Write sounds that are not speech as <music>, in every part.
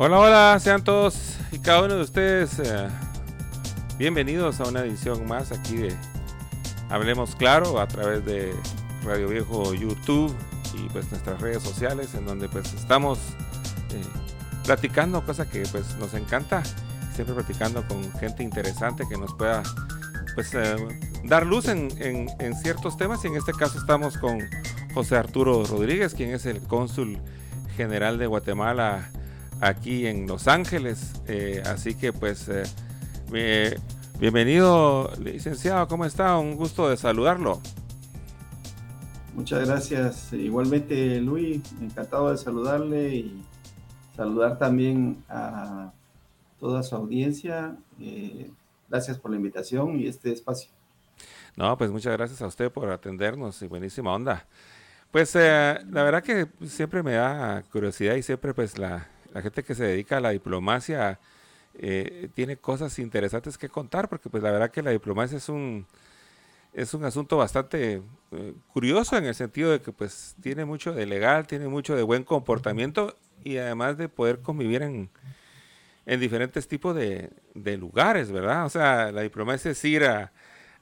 Hola, hola, sean todos y cada uno de ustedes eh, bienvenidos a una edición más aquí de Hablemos Claro a través de Radio Viejo YouTube y pues nuestras redes sociales en donde pues estamos eh, platicando, cosa que pues nos encanta, siempre platicando con gente interesante que nos pueda pues eh, dar luz en, en, ciertos temas. Y en este caso estamos con José Arturo Rodríguez, quien es el cónsul general de Guatemala aquí en Los Ángeles. Eh, así que pues bienvenido licenciado, ¿cómo está? Un gusto de saludarlo. Muchas gracias. Igualmente, Luis, encantado de saludarle y saludar también a toda su audiencia. Eh, gracias por la invitación y este espacio. No, pues muchas gracias a usted por atendernos y buenísima onda. Pues eh, la verdad que siempre me da curiosidad y siempre pues la, gente que se dedica a la diplomacia eh, tiene cosas interesantes que contar porque pues la verdad que la diplomacia es un, es un asunto bastante eh, curioso en el sentido de que pues tiene mucho de legal, tiene mucho de buen comportamiento y además de poder convivir en, en diferentes tipos de, de, lugares, ¿verdad? O sea, la diplomacia es ir a,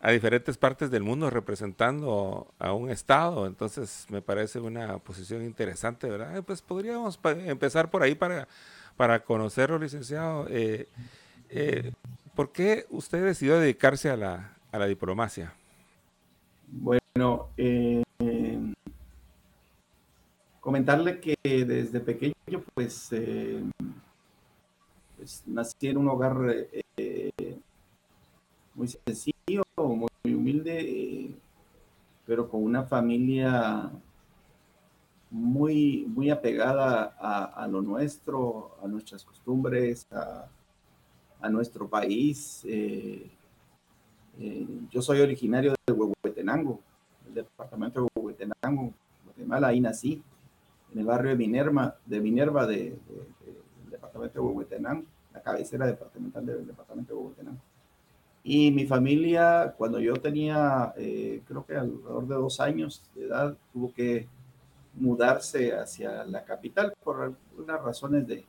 a, diferentes partes del mundo representando a un estado, entonces me parece una posición interesante, ¿verdad? Pues podríamos empezar por ahí para, para conocerlo, licenciado. Eh, eh, ¿Por qué usted decidió dedicarse a la, a la diplomacia? Bueno, eh, comentarle que desde pequeño, pues, eh, pues nací en un hogar eh, muy sencillo, muy, humilde, pero con una familia muy, muy apegada a, lo nuestro, a nuestras costumbres, a, nuestro país. yo soy originario de Huehuetenango, el departamento de Huehuetenango, Guatemala, ahí nací, en el barrio de Minerva, de Minerva de, del departamento de Huehuetenango, la cabecera departamental del departamento de Huehuetenango. Y mi familia, cuando yo tenía, eh, creo que alrededor de dos años de edad, tuvo que mudarse hacia la capital por algunas razones de,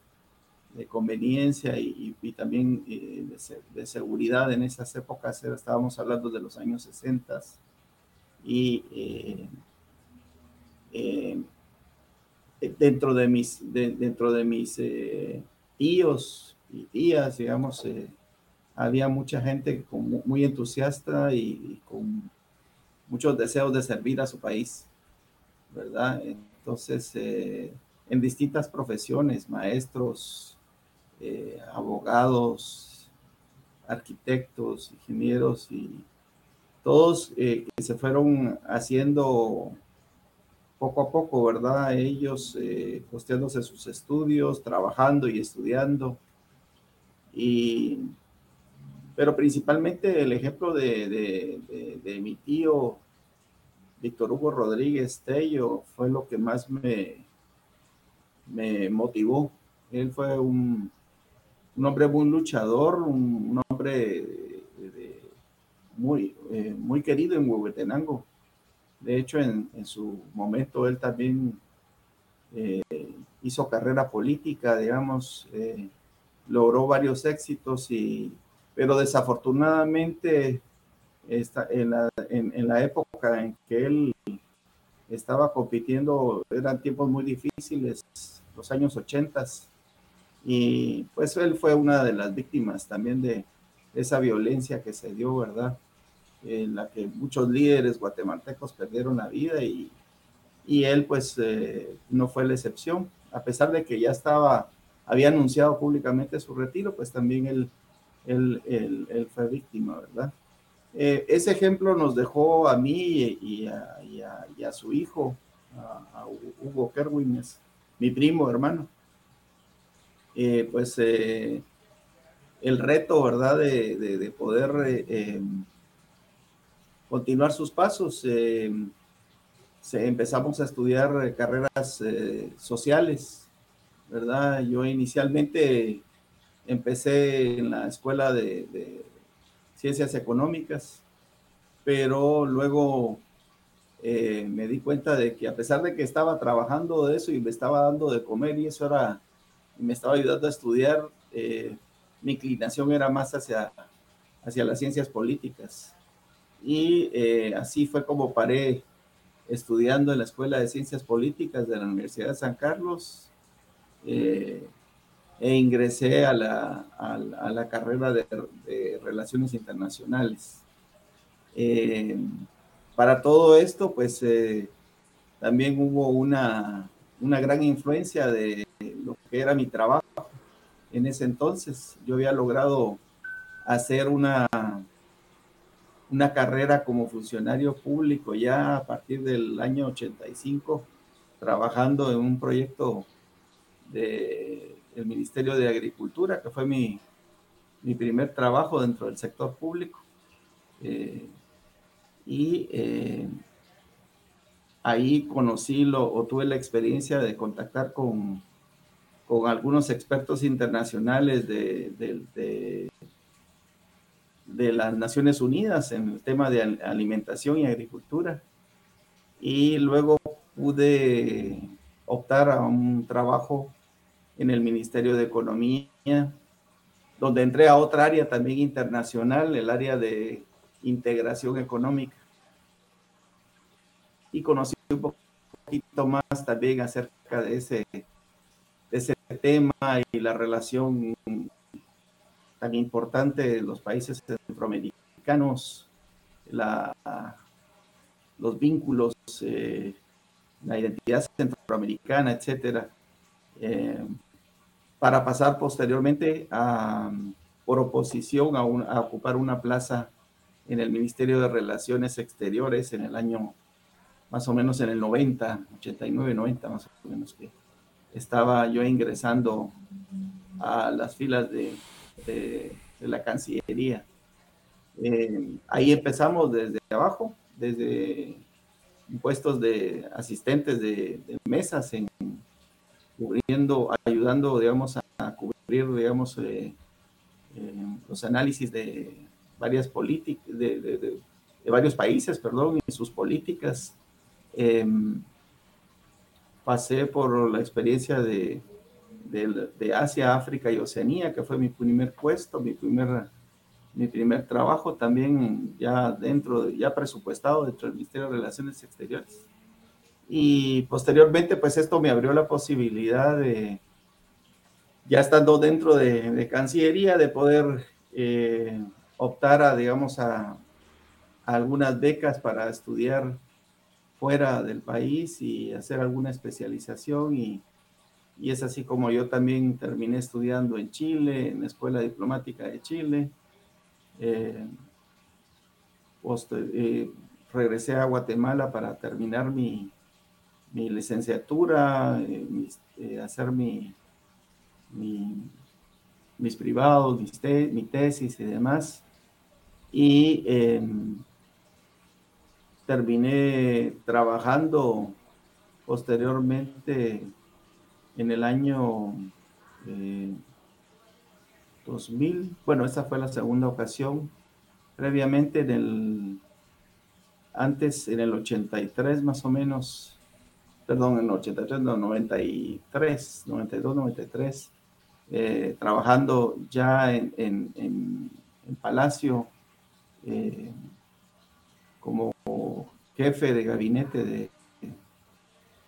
de conveniencia y, y, también eh, de, de, seguridad en esas épocas. Estábamos hablando de los años 60 y eh, eh, dentro de mis, dentro de mis eh, tíos y tías, digamos, había mucha gente muy entusiasta y, con muchos deseos de servir a su país, ¿verdad? Entonces, en distintas profesiones, maestros, abogados, arquitectos, ingenieros y todos eh, se fueron haciendo poco a poco, ¿verdad? Ellos eh, costeándose sus estudios, trabajando y estudiando. Y, pero principalmente el ejemplo de, de, mi tío Víctor Hugo Rodríguez Tello fue lo que más me, me motivó. Él fue un, un hombre muy luchador, un, hombre muy, eh, muy querido en Huehuetenango. De hecho, en, su momento él también eh, hizo carrera política, digamos, eh, logró varios éxitos, y, pero desafortunadamente esta, en, la, en, la época en que él estaba compitiendo, eran tiempos muy difíciles, los años 80, y pues él fue una de las víctimas también de esa violencia que se dio, ¿verdad? en la que muchos líderes guatemaltecos perdieron la vida y, y él pues eh, no fue la excepción, a pesar de que ya estaba, había anunciado públicamente su retiro, pues también él, él, él, fue víctima, ¿verdad? Eh, ese ejemplo nos dejó a mí y a, y a, su hijo, a, Hugo Kerwin, mi primo, hermano. Eh, pues el reto, ¿verdad? De, de, de poder continuar sus pasos. Eh, empezamos a estudiar eh, carreras eh, sociales, ¿verdad? Yo inicialmente empecé en la escuela de, ciencias económicas, pero luego me di cuenta de que a pesar de que estaba trabajando de eso y me estaba dando de comer y eso era me estaba ayudando a estudiar, eh, mi inclinación era más hacia, hacia las ciencias políticas. Y eh, así fue como paré estudiando en la Escuela de Ciencias Políticas de la Universidad de San Carlos eh, e ingresé a la, a, la carrera de, Relaciones Internacionales. para todo esto, pues también hubo una, una gran influencia de lo que era mi trabajo en ese entonces. Yo había logrado hacer una, una carrera como funcionario público ya a partir del año 85, trabajando en un proyecto del Ministerio de Agricultura, que fue mi, primer trabajo dentro del sector público. Eh, y eh, ahí conocí lo, o tuve la experiencia de contactar con, con algunos expertos internacionales de, de, de, las Naciones Unidas en el tema de alimentación y agricultura. Y luego pude optar a un trabajo en el Ministerio de Economía, donde entré a otra área también internacional, el área de integración económica. Y conocí un poquito más también acerca de ese, ese tema y la relación tan importante de los países centroamericanos, la, los vínculos, eh, la identidad centroamericana, etcétera, eh, para pasar posteriormente a, por oposición a, ocupar una plaza en el Ministerio de Relaciones Exteriores en el año más o menos en el 90, 89, 90 más o menos que estaba yo ingresando a las filas de, de, la Cancillería. Eh, ahí empezamos desde abajo, desde puestos de asistentes de, mesas, en, cubriendo, ayudando, digamos, a, cubrir, digamos, eh, eh, los análisis de varias políticas, de, varios países, perdón, y sus políticas Em, pasé por la experiencia de, de, Asia, África y Oceanía, que fue mi primer puesto, mi primer, mi primer trabajo también ya dentro, ya presupuestado dentro del Ministerio de Relaciones Exteriores. Y posteriormente, pues esto me abrió la posibilidad de, ya estando dentro de, Cancillería, de poder eh, optar a, digamos, a, algunas becas para estudiar fuera del país y hacer alguna especialización y, y, es así como yo también terminé estudiando en Chile, en la Escuela Diplomática de Chile. Eh, eh, regresé a Guatemala para terminar mi, mi licenciatura, eh, hacer mi, mis privados, mi tesis y demás. Y em, terminé trabajando posteriormente en el año 2000, eh, bueno, esa fue la segunda ocasión, previamente antes en el 83 más o menos, perdón, en el 83, no, 93, 92, 93, trabajando ya en, en, Palacio eh, como jefe de gabinete de,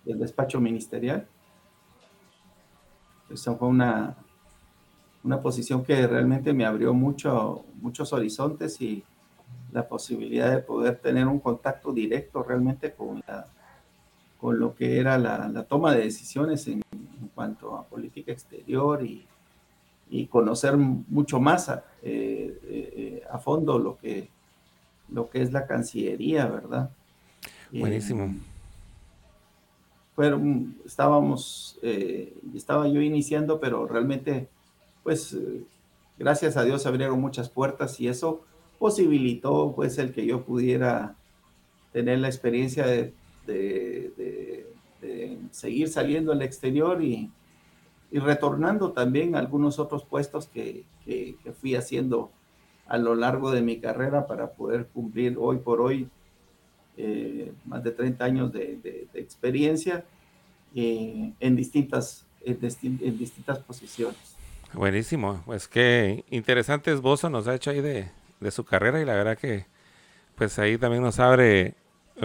del despacho ministerial. Esa fue una, una posición que realmente me abrió mucho, muchos horizontes y la posibilidad de poder tener un contacto directo realmente con, con lo que era la, toma de decisiones en, cuanto a política exterior y, conocer mucho más a, eh, eh, a fondo lo que, lo que es la Cancillería, ¿verdad? Buenísimo. fueron, estábamos, eh, estaba yo iniciando, pero realmente, pues, eh, gracias a Dios abrieron muchas puertas y eso posibilitó, pues, el que yo pudiera tener la experiencia de, seguir saliendo al exterior y, retornando también a algunos otros puestos que, que fui haciendo a lo largo de mi carrera para poder cumplir hoy por hoy eh, más de 30 años de, experiencia eh, en distintas en, distintas posiciones. Buenísimo, pues qué interesante esbozo nos ha hecho ahí de, de su carrera y la verdad que pues ahí también nos abre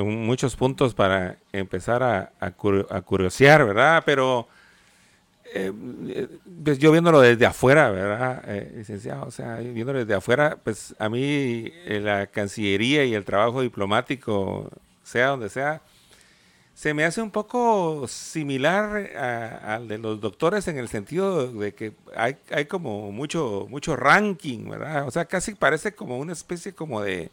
muchos puntos para empezar a, a, curiosear, ¿verdad? Pero eh, pues yo viéndolo desde afuera, ¿verdad, eh, licenciado? O sea, viéndolo desde afuera, pues a mí eh, la Cancillería y el trabajo diplomático, sea donde sea, se me hace un poco similar al de los doctores en el sentido de que hay, hay como mucho, mucho ranking, ¿verdad? O sea, casi parece como una especie como de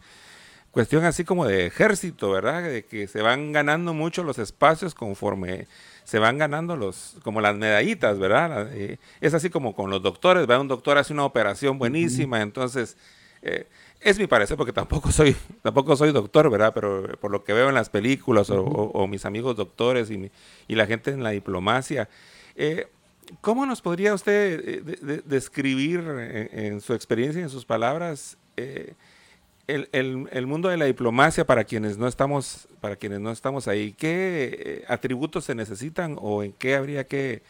cuestión así como de ejército, ¿verdad? De que se van ganando mucho los espacios conforme se van ganando los, como las medallitas, ¿verdad? Eh, es así como con los doctores, ¿verdad? Un doctor hace una operación buenísima, entonces, eh, es mi parecer, porque tampoco soy, <laughs> tampoco soy doctor, ¿verdad? Pero por lo que veo en las películas o, mis amigos doctores y, y, la gente en la diplomacia, eh, ¿cómo nos podría usted describir en, su experiencia y en sus palabras el, el, mundo de la diplomacia para quienes no estamos, para quienes no estamos ahí, ¿qué eh, atributos se necesitan o en qué habría que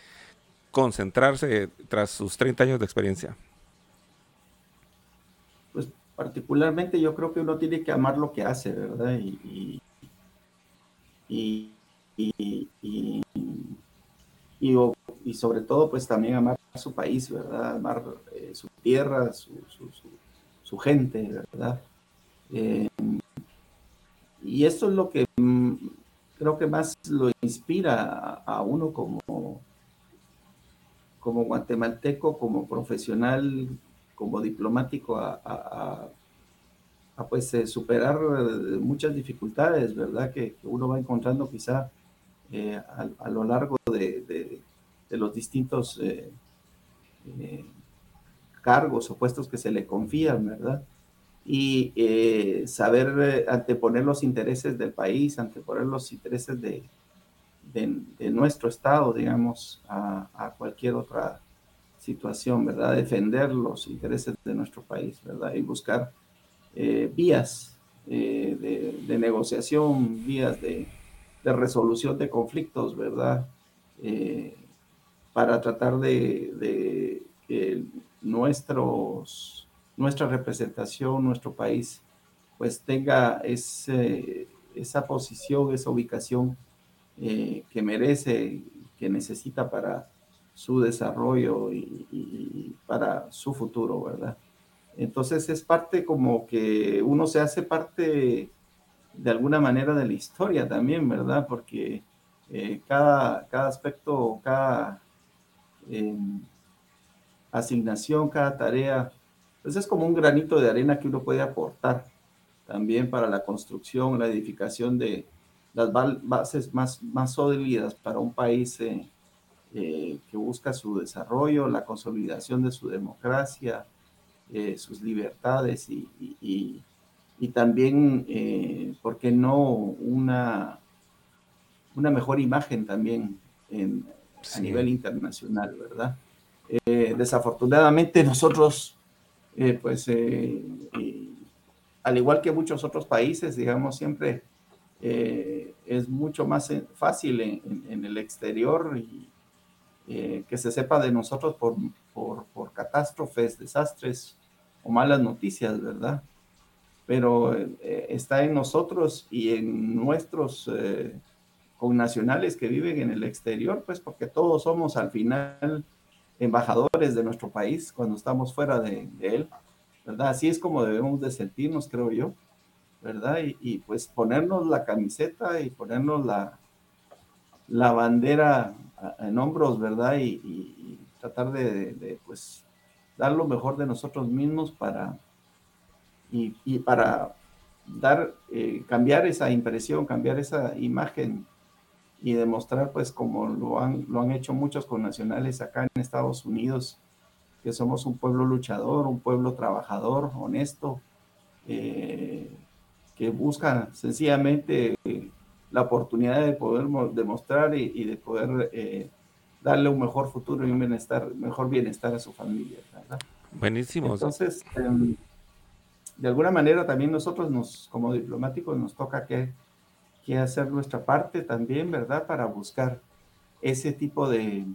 concentrarse tras sus 30 años de experiencia? Pues particularmente yo creo que uno tiene que amar lo que hace, ¿verdad? Y, y, y, y sobre todo pues también amar su país, ¿verdad? Amar eh, su tierra, su, su, su gente, ¿verdad? Eh, y esto es lo que mm, creo que más lo inspira a, uno como, como guatemalteco, como profesional, como diplomático a, pues eh, superar eh, muchas dificultades, ¿verdad? Que, uno va encontrando quizá a, lo largo de, los distintos cargos o puestos que se le confían, ¿verdad? Y eh, saber eh, anteponer los intereses del país, anteponer los intereses de, de, nuestro Estado, digamos, a, cualquier otra situación, ¿verdad? Defender los intereses de nuestro país, ¿verdad? Y buscar eh, vías de, negociación, vías de, resolución de conflictos, ¿verdad? para tratar de que nuestros nuestra representación, nuestro país, pues tenga ese, esa posición, esa ubicación eh, que merece, que necesita para su desarrollo y, para su futuro, ¿verdad? Entonces es parte como que uno se hace parte de alguna manera de la historia también, ¿verdad? Porque eh, cada, cada aspecto, cada em, asignación, cada tarea pues es como un granito de arena que uno puede aportar también para la construcción, la edificación de las bases más, más sólidas para un país eh, eh, que busca su desarrollo, la consolidación de su democracia, eh, sus libertades y, y, también, ¿por qué no?, una, una mejor imagen también a nivel internacional, ¿verdad? desafortunadamente nosotros eh, pues eh, al igual que muchos otros países, digamos, siempre eh, es mucho más fácil en, el exterior que se sepa de nosotros por, por, por, catástrofes, desastres o malas noticias, ¿verdad? Pero está en nosotros y en nuestros connacionales que viven en el exterior, pues porque todos somos al final embajadores de nuestro país cuando estamos fuera de, él, ¿verdad? Así es como debemos de sentirnos, creo yo, ¿verdad? Y, pues ponernos la camiseta y ponernos la, la bandera en hombros, ¿verdad? Y, tratar de, pues, dar lo mejor de nosotros mismos para, y, para dar, eh, cambiar esa impresión, cambiar esa imagen y demostrar, pues como lo han, lo han hecho muchos connacionales acá en Estados Unidos, que somos un pueblo luchador, un pueblo trabajador, honesto, eh, que busca sencillamente la oportunidad de poder demostrar y, de poder eh, darle un mejor futuro y un bienestar, mejor bienestar a su familia. Buenísimo. Entonces, em, de alguna manera también nosotros nos, como diplomáticos, nos toca que que hacer nuestra parte también, ¿verdad? Para buscar ese tipo de,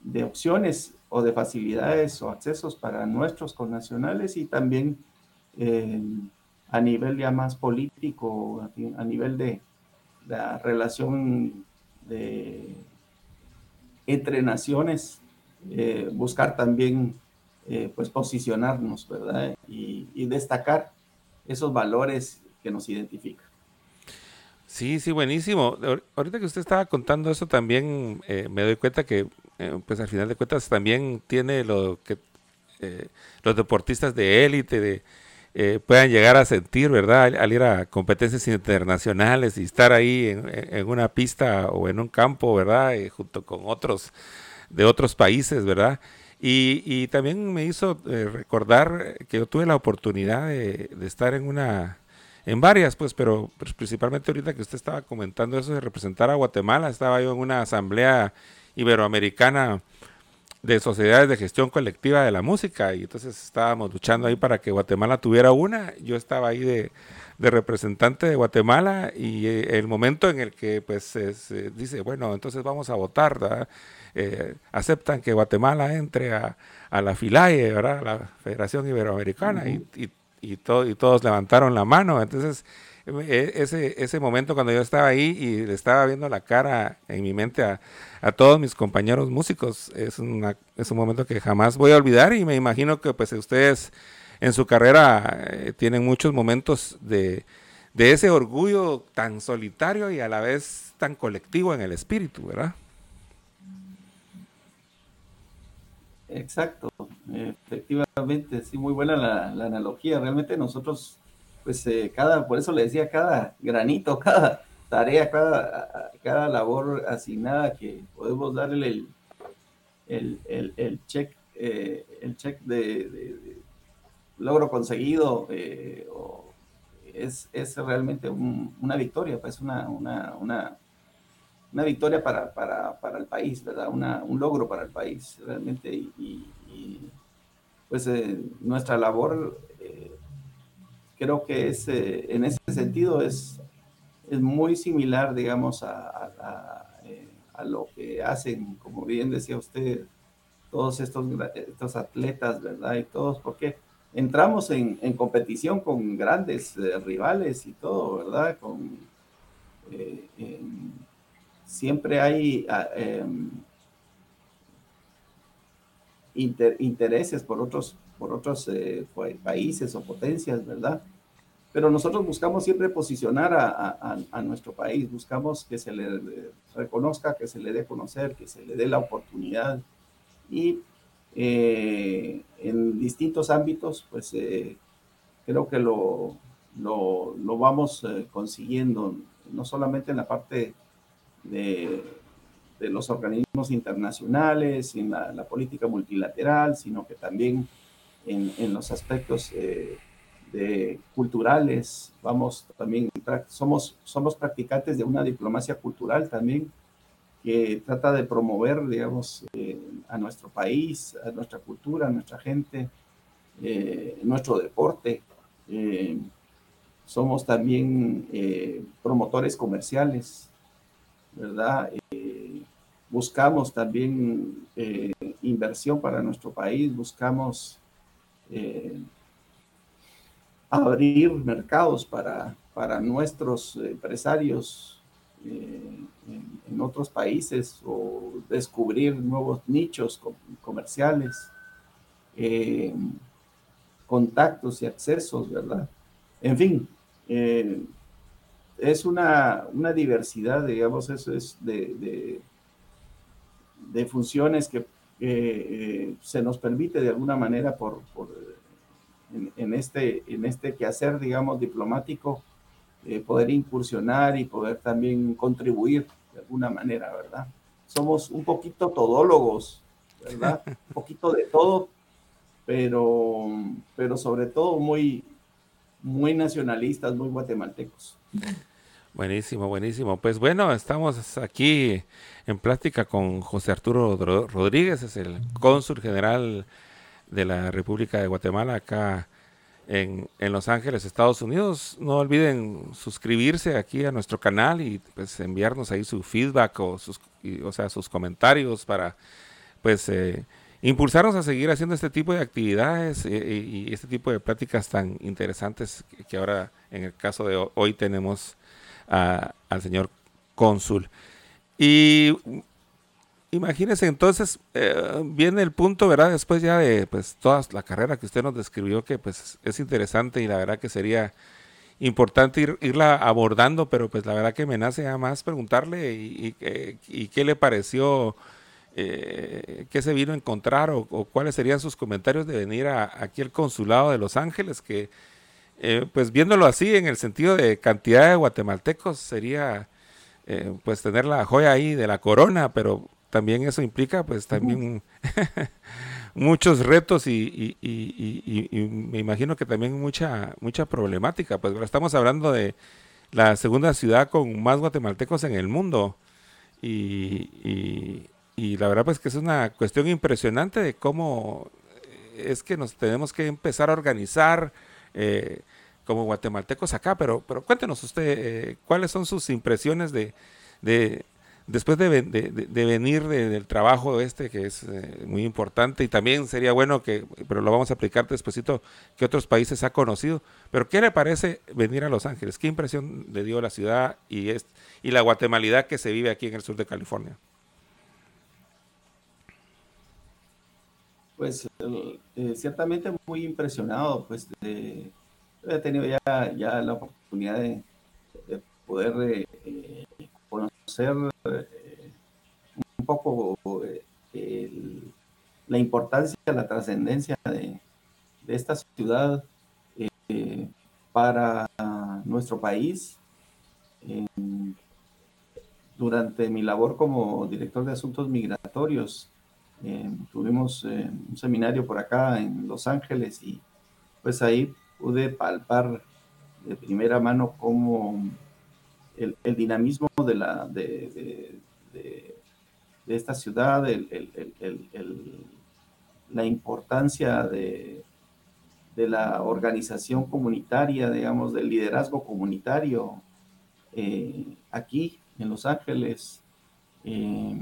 de opciones o de facilidades o accesos para nuestros connacionales y también eh, a nivel ya más político, a, nivel de la relación de, entre naciones, eh, buscar también eh, pues posicionarnos, ¿verdad? Y, y, destacar esos valores que nos identifican. Sí, sí, buenísimo. Ahorita que usted estaba contando eso también me doy cuenta que eh, pues al final de cuentas también tiene lo que eh, los deportistas de élite de, eh, puedan llegar a sentir, ¿verdad? Al, ir a competencias internacionales y estar ahí en, una pista o en un campo, ¿verdad? junto con otros de otros países, ¿verdad? Y, también me hizo recordar que yo tuve la oportunidad de, estar en una, en varias, pues, pero pues, principalmente ahorita que usted estaba comentando eso de representar a Guatemala, estaba yo en una asamblea Iberoamericana de Sociedades de Gestión Colectiva de la Música y entonces estábamos luchando ahí para que Guatemala tuviera una. Yo estaba ahí de, representante de Guatemala y eh, el momento en el que pues se, dice, bueno, entonces vamos a votar, eh, aceptan que Guatemala entre a, la FILAE, ¿verdad? la Federación Iberoamericana y, y, y todos levantaron la mano. Entonces e, ese, ese momento cuando yo estaba ahí y le estaba viendo la cara en mi mente a, todos mis compañeros músicos, es, una, es un momento que jamás voy a olvidar y me imagino que pues ustedes en su carrera eh, tienen muchos momentos de, de ese orgullo tan solitario y a la vez tan colectivo en el espíritu, ¿verdad? Exacto, efectivamente, sí, muy buena la, la, analogía. Realmente nosotros pues eh, cada, por eso le decía, cada granito, <laughs> cada tarea, cada, cada labor asignada que podemos darle el, el, el, el check, eh, el check de, logro conseguido, eh, es, es, realmente una victoria, pues una, una, una, una victoria para, para, para, el país, ¿verdad? Una, un logro para el país, realmente. Y, pues nuestra labor creo que es, eh, en ese sentido es, es muy similar, digamos, a, eh, a, lo que hacen, como bien decía usted, todos estos, estos atletas, ¿verdad? Y todos, porque entramos en, en competición con grandes eh, rivales y todo, ¿verdad? Con, siempre hay ah, em, intereses por otros por otros eh, países o potencias, ¿verdad? Pero nosotros buscamos siempre posicionar a, nuestro país, buscamos que se le reconozca, que se le dé conocer, que se le dé la oportunidad y eh, en distintos ámbitos, pues eh, creo que lo, lo, vamos consiguiendo, no solamente en la parte de, los organismos internacionales, en la, política multilateral, sino que también en, los aspectos eh, culturales, vamos también, somos, somos practicantes de una diplomacia cultural también que trata de promover, digamos, eh, a nuestro país, a nuestra cultura, a nuestra gente, eh, nuestro deporte. somos también promotores comerciales, ¿verdad? buscamos también inversión para nuestro país, buscamos eh, abrir mercados para, para nuestros empresarios eh, en, otros países o descubrir nuevos nichos comerciales, eh, contactos y accesos, ¿verdad? En fin, es una, una, diversidad, digamos, eso es de, de, de funciones que eh, se nos permite de alguna manera por, en, este, en este quehacer, digamos, diplomático, eh, poder incursionar y poder también contribuir de alguna manera, ¿verdad? Somos un poquito todólogos, ¿verdad? Un <laughs> poquito de todo, pero, pero sobre todo muy, muy nacionalistas, muy guatemaltecos. Buenísimo, buenísimo. Pues bueno, estamos aquí en plática con José Arturo Rodríguez, es el cónsul general de la República de Guatemala acá en, Los Ángeles, Estados Unidos. No olviden suscribirse aquí a nuestro canal y pues enviarnos ahí su feedback o sus, o sea, sus comentarios para pues eh, impulsarnos a seguir haciendo este tipo de actividades y, este tipo de pláticas tan interesantes que, ahora en el caso de hoy tenemos al señor cónsul. Y imagínense entonces, eh, viene el punto, ¿verdad? Después ya de pues toda la carrera que usted nos describió, que pues es interesante y la verdad que sería importante irla abordando, pero pues la verdad que me nace más preguntarle y, qué le pareció, eh, qué se vino a encontrar o, cuáles serían sus comentarios de venir aquí al consulado de Los Ángeles, que eh, pues viéndolo así en el sentido de cantidad de guatemaltecos sería eh, pues tener la joya ahí de la corona, pero también eso implica pues también <laughs> muchos retos y, me imagino que también mucha, mucha problemática. Pues estamos hablando de la segunda ciudad con más guatemaltecos en el mundo. Y, la verdad pues que es una cuestión impresionante de cómo es que nos tenemos que empezar a organizar eh, como guatemaltecos acá. Pero, pero cuéntenos usted, eh, ¿cuáles son sus impresiones de después de, venir del trabajo este, que es eh, muy importante, y también sería bueno que, pero lo vamos a aplicar despuesito, que otros países ha conocido, pero ¿qué le parece venir a Los Ángeles? ¿Qué impresión le dio la ciudad y, es, y la guatemalidad que se vive aquí en el sur de California? Pues eh, ciertamente muy impresionado, pues he tenido ya, la oportunidad de, poder eh, conocer eh, un poco la importancia, la trascendencia de, esta ciudad para nuestro país. durante mi labor como director de asuntos migratorios, tuvimos un seminario por acá en Los Ángeles y pues ahí pude palpar de primera mano cómo el, dinamismo de, la, de, esta ciudad, la importancia de, la organización comunitaria, digamos, del liderazgo comunitario eh, aquí en Los Ángeles, eh,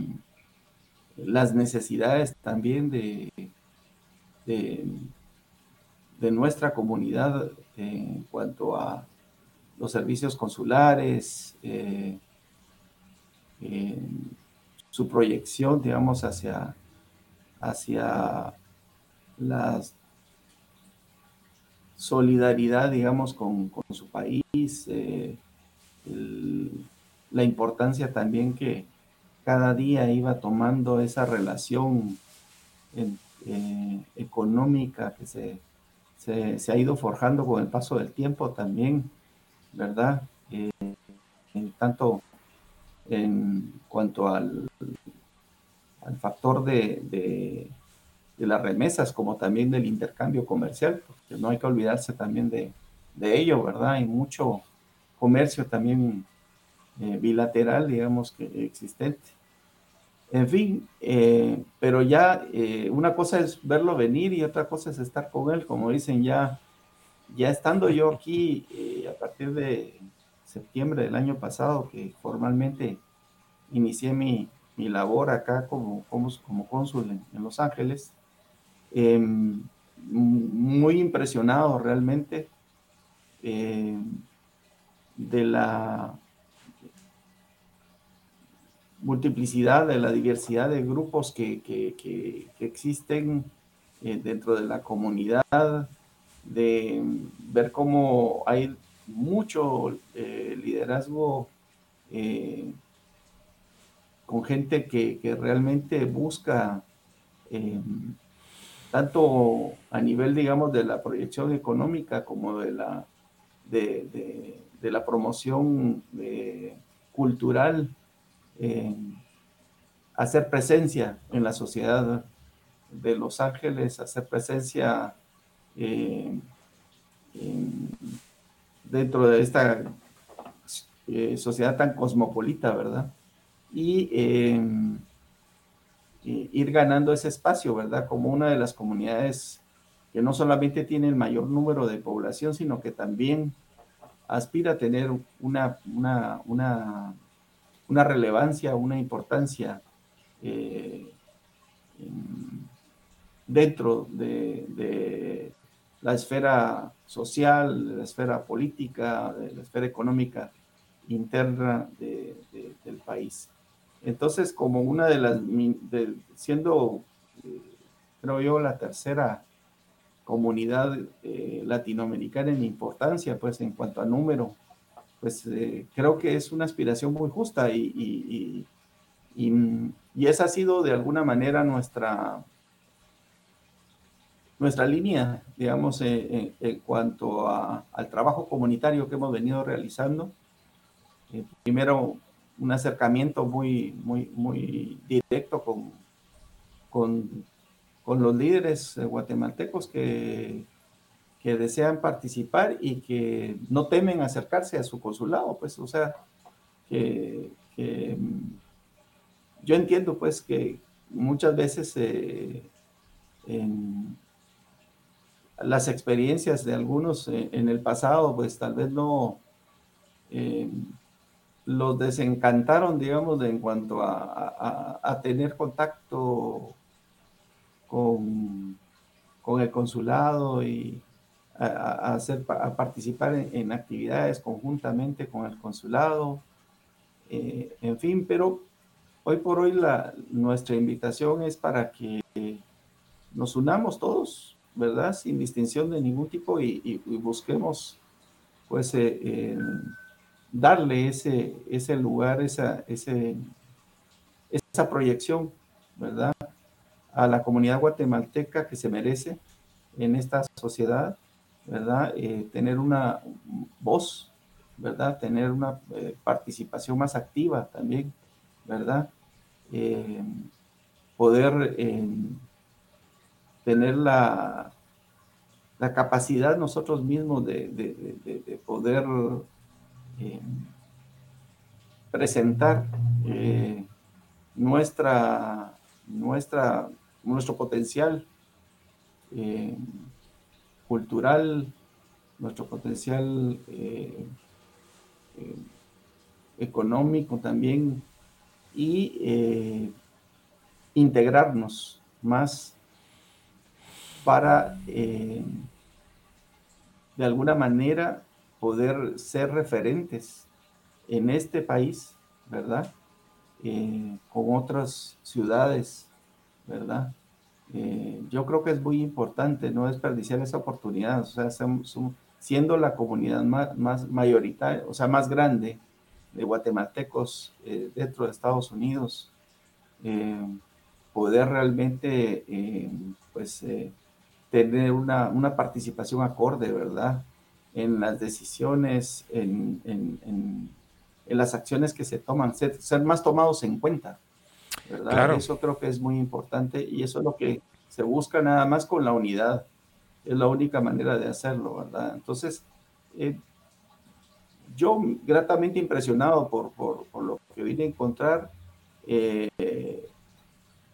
las necesidades también de, de, nuestra comunidad en cuanto a los servicios consulares, eh, su proyección, digamos, hacia, hacia la solidaridad, digamos, con, su país, eh, la importancia también que cada día iba tomando esa relación eh, económica que se, se, ha ido forjando con el paso del tiempo también ¿verdad? Eh, tanto en cuanto al, al factor de, de, las remesas como también del intercambio comercial, porque no hay que olvidarse también de, ello, ¿verdad? Hay mucho comercio también eh, bilateral, digamos que existente. En fin, eh, pero ya una cosa es verlo venir y otra cosa es estar con él, como dicen ya ya estando yo aquí eh, a partir de septiembre del año pasado, que formalmente inicié mi, labor acá como, como, como cónsul en, Los Ángeles, em, muy impresionado realmente de la multiplicidad, de la diversidad de grupos que, existen eh, dentro de la comunidad, de ver cómo hay mucho eh, liderazgo eh, con gente que, realmente busca tanto a nivel, digamos, de la proyección económica como de la, de, la promoción cultural, hacer presencia en la sociedad de Los Ángeles, hacer presencia eh, dentro de esta eh, sociedad tan cosmopolita, ¿verdad? Y em, ir ganando ese espacio, ¿verdad? Como una de las comunidades que no solamente tiene el mayor número de población, sino que también aspira a tener una, una, relevancia, una importancia eh, dentro de, la esfera social, de la esfera política, de la esfera económica interna del país. Entonces, como una de las, siendo, eh, creo yo, la tercera comunidad eh, latinoamericana en importancia, pues en cuanto a número, pues eh, creo que es una aspiración muy justa y, y, esa ha sido de alguna manera nuestra, nuestra línea, digamos, en cuanto al trabajo comunitario que hemos venido realizando. primero, un acercamiento muy, muy, muy directo con, con, con los líderes guatemaltecos que, que desean participar y que no temen acercarse a su consulado, pues, o sea, que, yo entiendo, pues, que muchas veces eh, las experiencias de algunos eh, en el pasado, pues, tal vez no... Eh, los desencantaron, digamos, en cuanto a, tener contacto con, con, el consulado y a, hacer, a participar en, actividades conjuntamente con el consulado, eh, en fin, pero hoy por hoy la, nuestra invitación es para que nos unamos todos, ¿verdad? Sin distinción de ningún tipo y, busquemos, pues, eh, darle ese, ese lugar, esa, ese, esa proyección, ¿verdad? A la comunidad guatemalteca que se merece en esta sociedad, ¿verdad? Eh, tener una voz, ¿verdad? Tener una eh, participación más activa también, ¿verdad? Eh, poder tener la, la capacidad nosotros mismos de, de poder eh, presentar nuestra, nuestra, nuestro potencial cultural, nuestro potencial económico también y integrarnos más para de alguna manera poder ser referentes en este país, ¿verdad? Eh, con otras ciudades, ¿verdad? Eh, yo creo que es muy importante no desperdiciar esa oportunidad, o sea, siendo la comunidad más, mayoritaria, o sea, más grande de guatemaltecos eh, dentro de Estados Unidos, poder realmente, pues, tener una, participación acorde, ¿verdad? en las decisiones, en, las acciones que se toman, ser, más tomados en cuenta. ¿Verdad? Eso creo que es muy importante y eso es lo que se busca nada más con la unidad. Es la única manera de hacerlo, ¿verdad? Entonces, eh, yo gratamente impresionado por, por, por, lo que vine a encontrar. Eh, eh,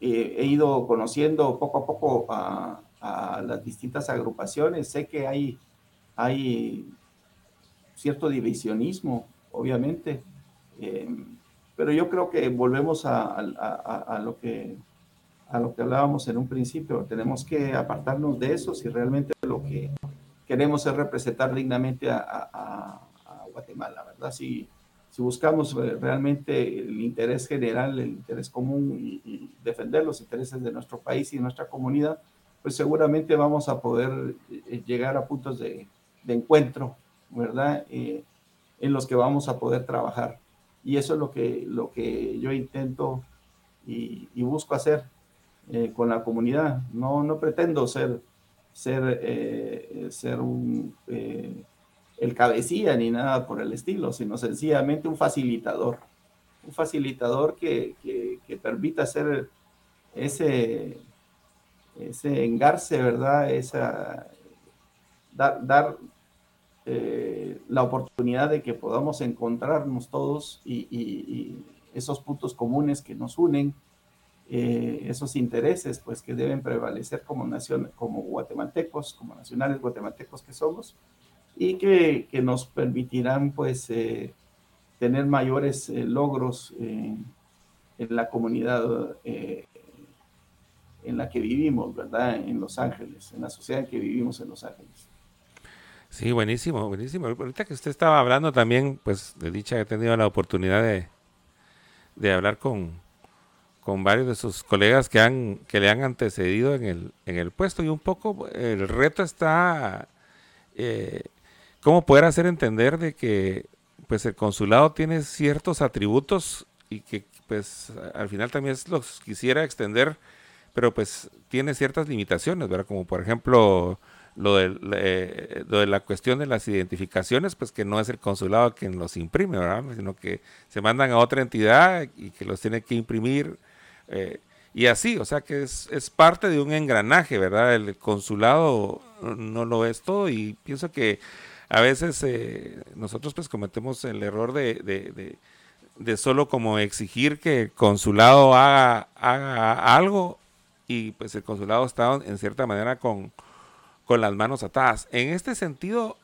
he ido conociendo poco a poco a, a, las distintas agrupaciones. Sé que hay hay cierto divisionismo, obviamente, eh, pero yo creo que volvemos a, lo que, a lo que hablábamos en un principio. Tenemos que apartarnos de eso si realmente lo que queremos es representar dignamente a, Guatemala, ¿verdad? Si, si buscamos realmente el interés general, el interés común y, defender los intereses de nuestro país y nuestra comunidad, pues seguramente vamos a poder eh, llegar a puntos de, de encuentro, ¿verdad? Eh, en los que vamos a poder trabajar. Y eso es lo que, lo que yo intento y, busco hacer eh, con la comunidad. No, no pretendo ser, ser, eh, ser un, el cabecilla ni nada por el estilo, sino sencillamente un facilitador. Un facilitador que, que, permita hacer ese, ese engarce, ¿verdad? Esa, dar, eh, la oportunidad de que podamos encontrarnos todos y, esos puntos comunes que nos unen, eh, esos intereses pues que deben prevalecer como nación, como guatemaltecos, como nacionales guatemaltecos que somos, y que, nos permitirán pues eh, tener mayores logros en la comunidad en la que vivimos, ¿verdad? En Los Ángeles, en la sociedad en que vivimos en Los Ángeles. Sí, buenísimo, buenísimo. Ahorita que usted estaba hablando también, pues de dicha he tenido la oportunidad de, de hablar con, con varios de sus colegas que, han, que le han antecedido en el, en el puesto y un poco el reto está eh, cómo poder hacer entender de que pues el consulado tiene ciertos atributos y que pues al final también los quisiera extender, pero pues tiene ciertas limitaciones, ¿verdad? Como por ejemplo lo de, eh, lo de la cuestión de las identificaciones, pues que no es el consulado quien los imprime, ¿verdad? Sino que se mandan a otra entidad y que los tiene que imprimir. Eh, y así, o sea que es, es, parte de un engranaje, ¿verdad? El consulado no lo es todo y pienso que a veces eh, nosotros pues cometemos el error de, de, de, solo como exigir que el consulado haga, haga algo y pues el consulado está en cierta manera con, con las manos atadas. En este sentido,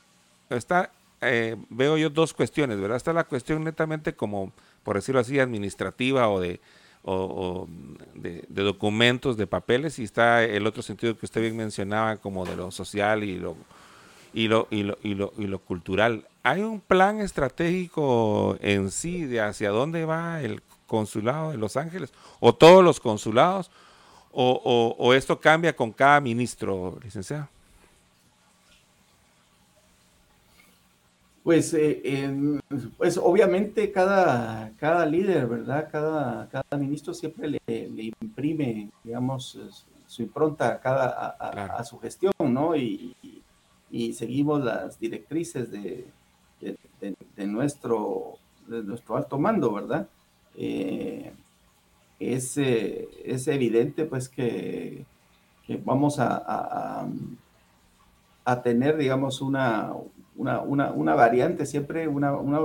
está, eh, veo yo dos cuestiones, ¿verdad? Está la cuestión netamente como, por decirlo así, administrativa o de, o, de, documentos, de papeles, y está el otro sentido que usted bien mencionaba como de lo social y lo, y lo, y lo, y lo, y lo cultural. ¿Hay un plan estratégico en sí de hacia dónde va el consulado de Los Ángeles o todos los consulados? ¿O, o esto cambia con cada ministro, licenciado? Pues, eh, pues obviamente cada, cada líder, ¿verdad? Cada, cada ministro siempre le, imprime, digamos, su impronta a, cada, a, su gestión, ¿no? Y, seguimos las directrices de, de, nuestro, de nuestro alto mando, ¿verdad? Eh, es, es, evidente, pues, que, que vamos a, a tener, digamos, una, una, una, una variante, siempre una, una,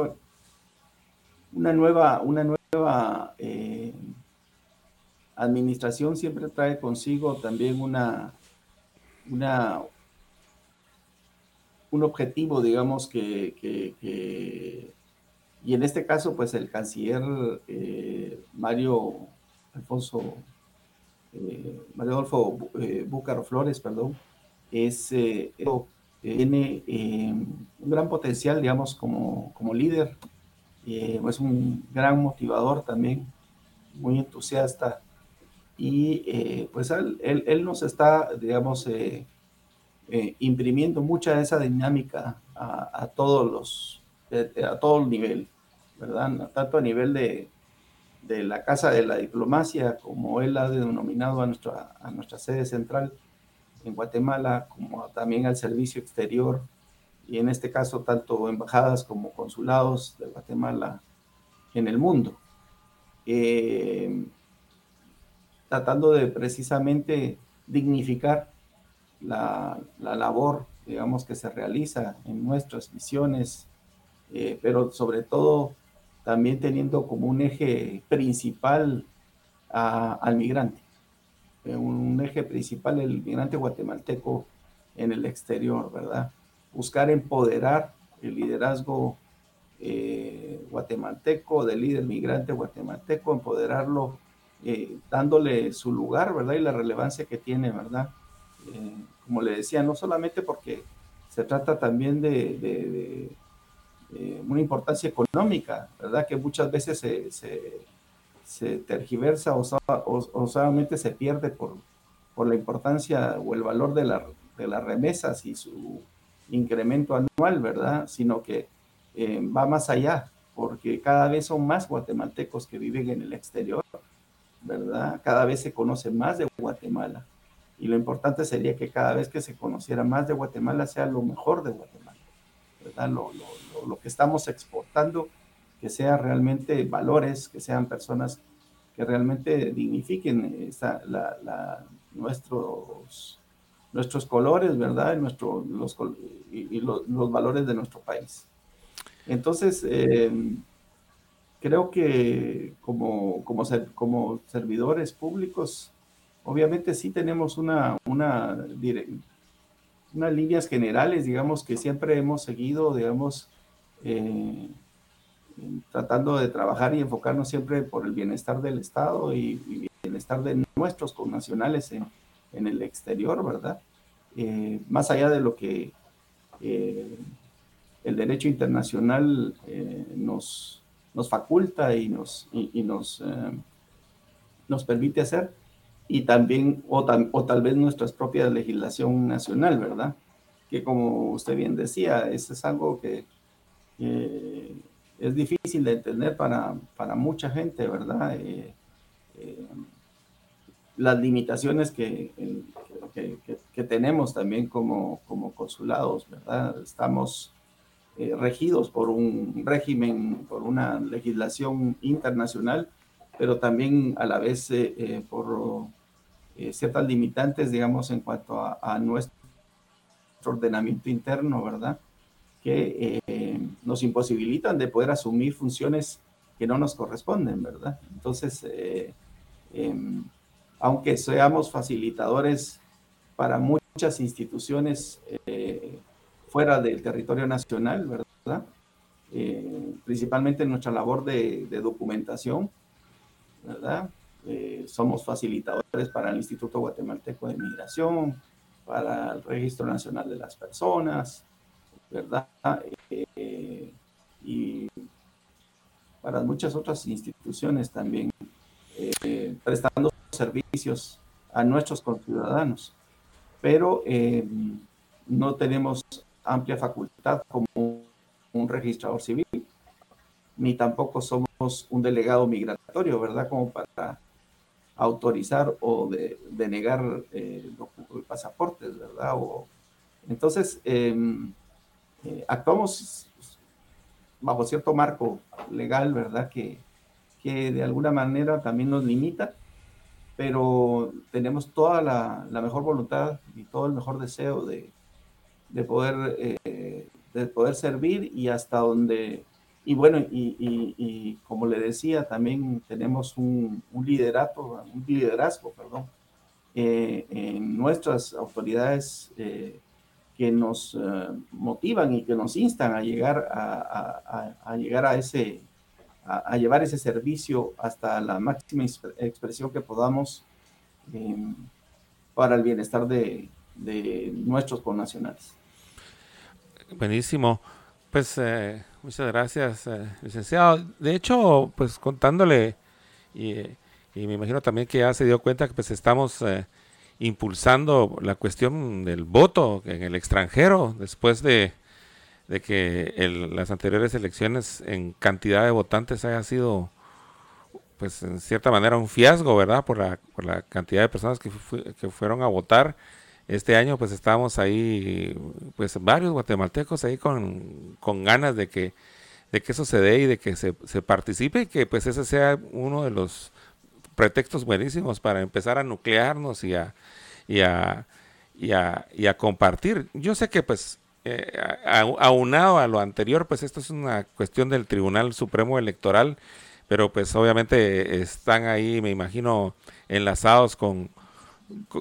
una nueva, una nueva eh, administración siempre trae consigo también una, una, un objetivo, digamos, que, y en este caso, pues el canciller eh, Mario Alfonso, eh, Mario Adolfo Búcaro Flores, perdón, es tiene eh, un gran potencial, digamos, como, como líder. Eh, es un gran motivador también, muy entusiasta. Y eh, pues él, él, nos está, digamos, imprimiendo mucha de esa dinámica a, todos los, a todo el nivel, ¿verdad? Tanto a nivel de, de la Casa de la Diplomacia, como él ha denominado a nuestra, a nuestra sede central, en Guatemala, como también al servicio exterior, y en este caso tanto embajadas como consulados de Guatemala en el mundo. Eh, tratando de precisamente dignificar la, labor, digamos, que se realiza en nuestras misiones, eh, pero sobre todo también teniendo como un eje principal al migrante un eje principal el migrante guatemalteco en el exterior, ¿verdad? Buscar empoderar el liderazgo eh, guatemalteco, del líder migrante guatemalteco, empoderarlo, eh, dándole su lugar, ¿verdad? Y la relevancia que tiene, ¿verdad? Eh, como le decía, no solamente porque se trata también de, una importancia económica, ¿verdad? Que muchas veces se tergiversa o, solamente se pierde por, por la importancia o el valor de, la, de las remesas y su incremento anual, ¿verdad? Sino que eh, va más allá, porque cada vez son más guatemaltecos que viven en el exterior, ¿verdad? Cada vez se conoce más de Guatemala. Y lo importante sería que cada vez que se conociera más de Guatemala sea lo mejor de Guatemala, ¿verdad? Lo, lo, lo que estamos exportando que sean realmente valores, que sean personas que realmente dignifiquen nuestros, nuestros colores, ¿verdad? Nuestro, los, y, los, valores de nuestro país. Entonces, em, creo que como, como, como servidores públicos, obviamente sí tenemos una, una, unas líneas generales, digamos, que siempre hemos seguido, digamos, eh, tratando de trabajar y enfocarnos siempre por el bienestar del Estado y, bienestar de nuestros connacionales en, en el exterior, ¿verdad? Eh, más allá de lo que eh, el derecho internacional eh, nos, nos faculta y nos, y, nos, nos permite hacer, y también, o, o, tal vez nuestra propia legislación nacional, ¿verdad? Que como usted bien decía, eso es algo que es difícil de entender para, para mucha gente, ¿verdad? las limitaciones que, que, tenemos también como, como consulados, ¿verdad? Estamos eh, regidos por un régimen, por una legislación internacional, pero también a la vez eh, eh, por ciertas limitantes, digamos, en cuanto a, nuestro ordenamiento interno, ¿verdad? Que nos imposibilitan de poder asumir funciones que no nos corresponden, ¿verdad? Entonces, em, aunque seamos facilitadores para muchas instituciones eh, fuera del territorio nacional, ¿verdad? Eh, principalmente en nuestra labor de, documentación, ¿verdad? Eh, somos facilitadores para el Instituto Guatemalteco de Migración, para el Registro Nacional de las Personas, ¿verdad? y para muchas otras instituciones también, prestando servicios a nuestros conciudadanos, pero eh, no tenemos amplia facultad como un registrador civil, ni tampoco somos un delegado migratorio, ¿verdad? Como para autorizar o de, denegar eh, pasaportes, ¿verdad? O, entonces, em, eh, actuamos bajo cierto marco legal, ¿verdad? Que, que de alguna manera también nos limita pero tenemos toda la, mejor voluntad y todo el mejor deseo de, poder, eh, de poder servir y hasta donde, y bueno, y, como le decía, también tenemos un, liderato, un liderazgo, perdón, eh, en nuestras autoridades eh, que nos motivan y que nos instan a llegar a llegar a ese a, llevar ese servicio hasta la máxima expresión que podamos em, para el bienestar de, nuestros connacionales. Buenísimo. Pues eh, muchas gracias, eh, licenciado. De hecho, pues contándole, y, me imagino también que ya se dio cuenta que pues estamos eh, impulsando la cuestión del voto en el extranjero después de de que las anteriores elecciones en cantidad de votantes haya sido, pues en cierta manera, un fiasco, ¿verdad? Por la, por la cantidad de personas que, que fueron a votar. Este año pues estábamos ahí, pues varios guatemaltecos ahí con, con ganas de que, de que eso se dé y de que se, se participe y que pues ese sea uno de los pretextos buenísimos para empezar a nuclearnos y a, y a, y a, y a compartir. Yo sé que pues eh, aunado a lo anterior, pues esto es una cuestión del Tribunal Supremo Electoral, pero pues obviamente están ahí, me imagino, enlazados con,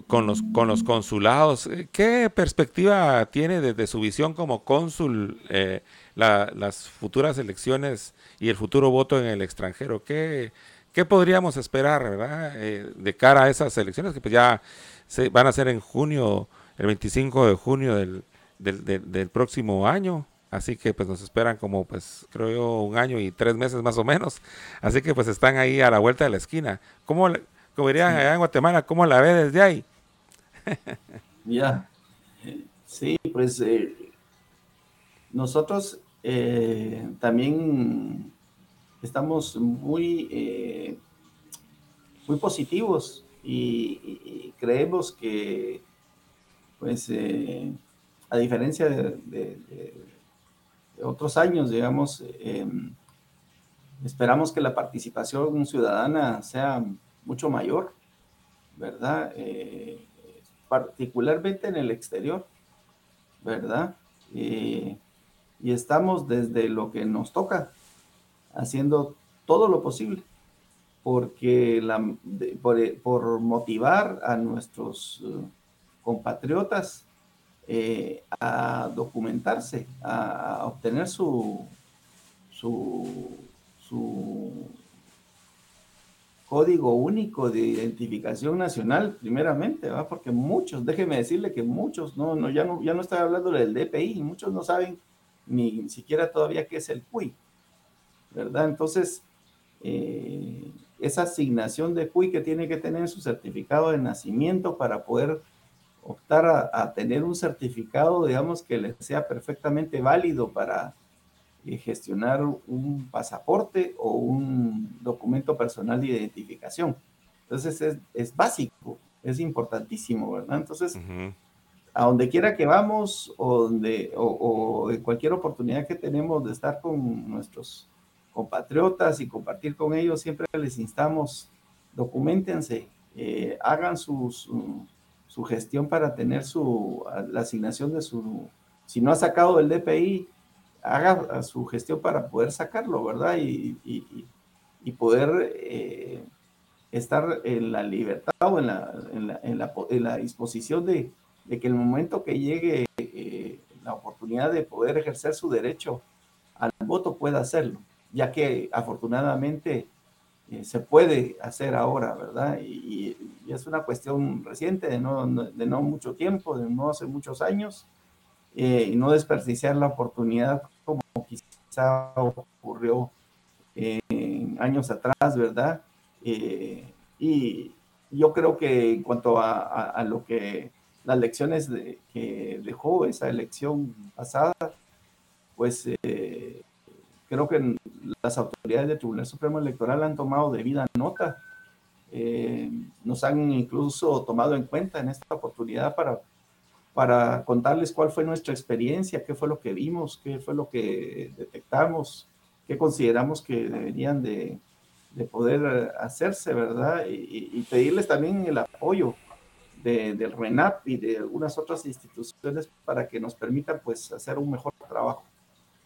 con, los, con los consulados. ¿Qué perspectiva tiene desde su visión como cónsul eh, las futuras elecciones y el futuro voto en el extranjero? ¿Qué, qué podríamos esperar ¿verdad? Eh, de cara a esas elecciones que pues ya se, van a ser en junio, el 25 de junio del del, próximo año. Así que pues nos esperan como pues creo yo un año y tres meses más o menos. Así que pues están ahí a la vuelta de la esquina. ¿Cómo, como dirían allá en Guatemala, cómo la ve desde ahí? <laughs> ya, sí, pues eh, nosotros eh, también estamos muy, eh, muy positivos y, creemos que pues a diferencia de, otros años, digamos, em, esperamos que la participación ciudadana sea mucho mayor, ¿verdad? Eh, particularmente en el exterior, ¿verdad? y estamos desde lo que nos toca, haciendo todo lo posible, porque la, por, motivar a nuestros eh, compatriotas eh, a documentarse, a, obtener su, su, código único de identificación nacional, primeramente, ¿va? porque muchos, déjeme decirle que muchos, no, no, ya, no, ya no estoy hablando del DPI, muchos no saben ni siquiera todavía qué es el CUI, ¿verdad? Entonces, eh, esa asignación de CUI que tiene que tener su certificado de nacimiento para poder optar a, tener un certificado, digamos, que le sea perfectamente válido para eh, gestionar un pasaporte o un documento personal de identificación. Entonces es, básico, es importantísimo, ¿verdad? Entonces, a donde quiera que vamos o, donde, o, en cualquier oportunidad que tenemos de estar con nuestros compatriotas y compartir con ellos, siempre les instamos, documentense, eh, hagan sus, su, gestión para tener su, la asignación de su, si no ha sacado el DPI, haga su gestión para poder sacarlo, ¿verdad? Y, y, poder eh, estar en la libertad o en la, en la, en la, disposición de, de que el momento que llegue eh, la oportunidad de poder ejercer su derecho al voto pueda hacerlo, ya que afortunadamente eh, se puede hacer ahora, ¿verdad? Y, es una cuestión reciente, de no, de no mucho tiempo, de no hace muchos años, eh, y no desperdiciar la oportunidad como quizá ocurrió en años atrás, ¿verdad? y yo creo que en cuanto a lo que las lecciones que dejó esa elección pasada, pues eh, creo que las autoridades del Tribunal Supremo Electoral han tomado debida nota. Eh, nos han incluso tomado en cuenta en esta oportunidad para, para contarles cuál fue nuestra experiencia, qué fue lo que vimos, qué fue lo que detectamos, qué consideramos que deberían de, de poder hacerse, ¿verdad? Y, y pedirles también el apoyo del RENAP y de algunas otras instituciones para que nos permitan pues hacer un mejor trabajo.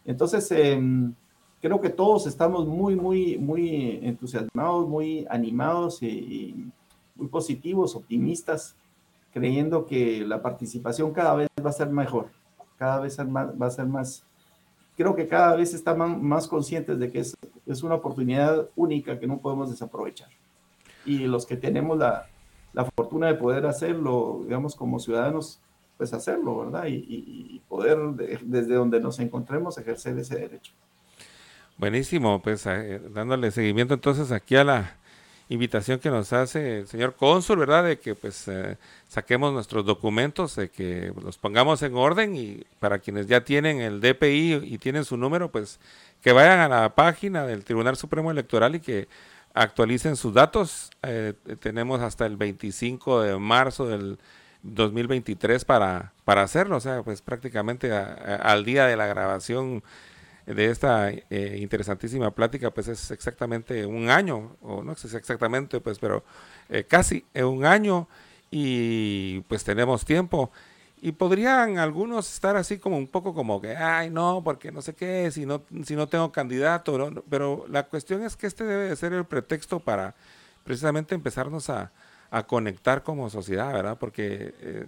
Entonces, em, creo que todos estamos muy, muy, muy entusiasmados, muy animados y, muy positivos, optimistas, creyendo que la participación cada vez va a ser mejor, cada vez va a ser más, creo que cada vez están más conscientes de que es, es una oportunidad única que no podemos desaprovechar. Y los que tenemos la, la fortuna de poder hacerlo, digamos, como ciudadanos, pues hacerlo, ¿verdad? Y, poder desde donde nos encontremos ejercer ese derecho. Buenísimo, pues eh, dándole seguimiento entonces aquí a la invitación que nos hace el señor cónsul, ¿verdad? De que pues eh, saquemos nuestros documentos, de que los pongamos en orden y para quienes ya tienen el DPI y tienen su número, pues que vayan a la página del Tribunal Supremo Electoral y que actualicen sus datos. Eh, tenemos hasta el 25 de marzo del 2023 para, para hacerlo, o sea, pues prácticamente al día de la grabación de esta eh, interesantísima plática, pues es exactamente un año, o no sé exactamente, pues, pero eh, casi un año y pues tenemos tiempo. Y podrían algunos estar así como un poco como que, ay, no, porque no sé qué, si no, si no tengo candidato, pero la cuestión es que este debe de ser el pretexto para precisamente empezarnos a, conectar como sociedad, ¿verdad? Porque eh,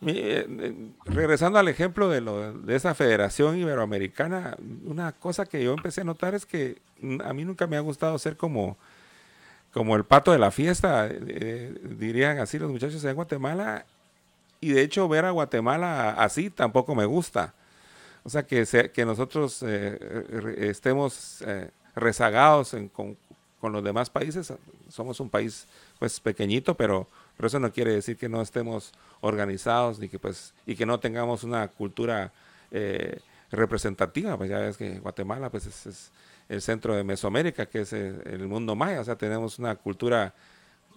regresando al ejemplo de, lo, de esa federación iberoamericana, una cosa que yo empecé a notar es que a mí nunca me ha gustado ser como, como el pato de la fiesta, eh, dirían así los muchachos en Guatemala, y de hecho ver a Guatemala así tampoco me gusta. O sea, que, que nosotros eh, estemos eh, rezagados con, los demás países. Somos un país pues pequeñito, pero, pero, eso no quiere decir que no estemos organizados ni que, pues, y que no tengamos una cultura eh, representativa. Pues ya ves que Guatemala pues, es, el centro de Mesoamérica, que es el mundo maya. O sea, tenemos una cultura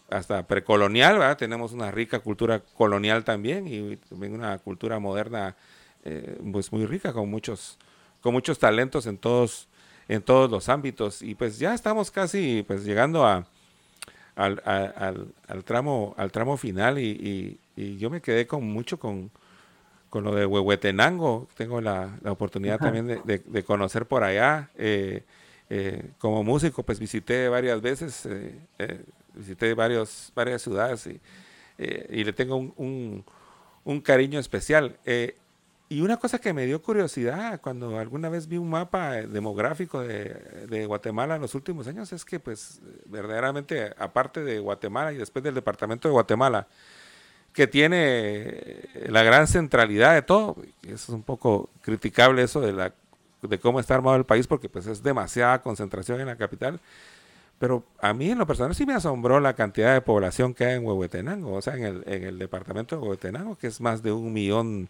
hasta precolonial. Tenemos una rica cultura colonial también y también una cultura moderna eh, pues muy rica con muchos con muchos talentos en todos en todos los ámbitos y pues ya estamos casi pues llegando a al, al, tramo al tramo final y, yo me quedé con mucho con, con lo de Huehuetenango tengo la, la oportunidad también de, de, conocer por allá eh, eh, como músico pues visité varias veces visité varios, varias ciudades y, eh, y le tengo un, un, cariño especial. Eh, y una cosa que me dio curiosidad cuando alguna vez vi un mapa demográfico de, Guatemala en los últimos años es que pues verdaderamente aparte de Guatemala y después del departamento de Guatemala, que tiene la gran centralidad de todo, es un poco criticable eso de, la, de cómo está armado el país porque pues es demasiada concentración en la capital, pero a mí en lo personal sí me asombró la cantidad de población que hay en Huehuetenango, o sea, en el, en el departamento de Huehuetenango, que es más de un millón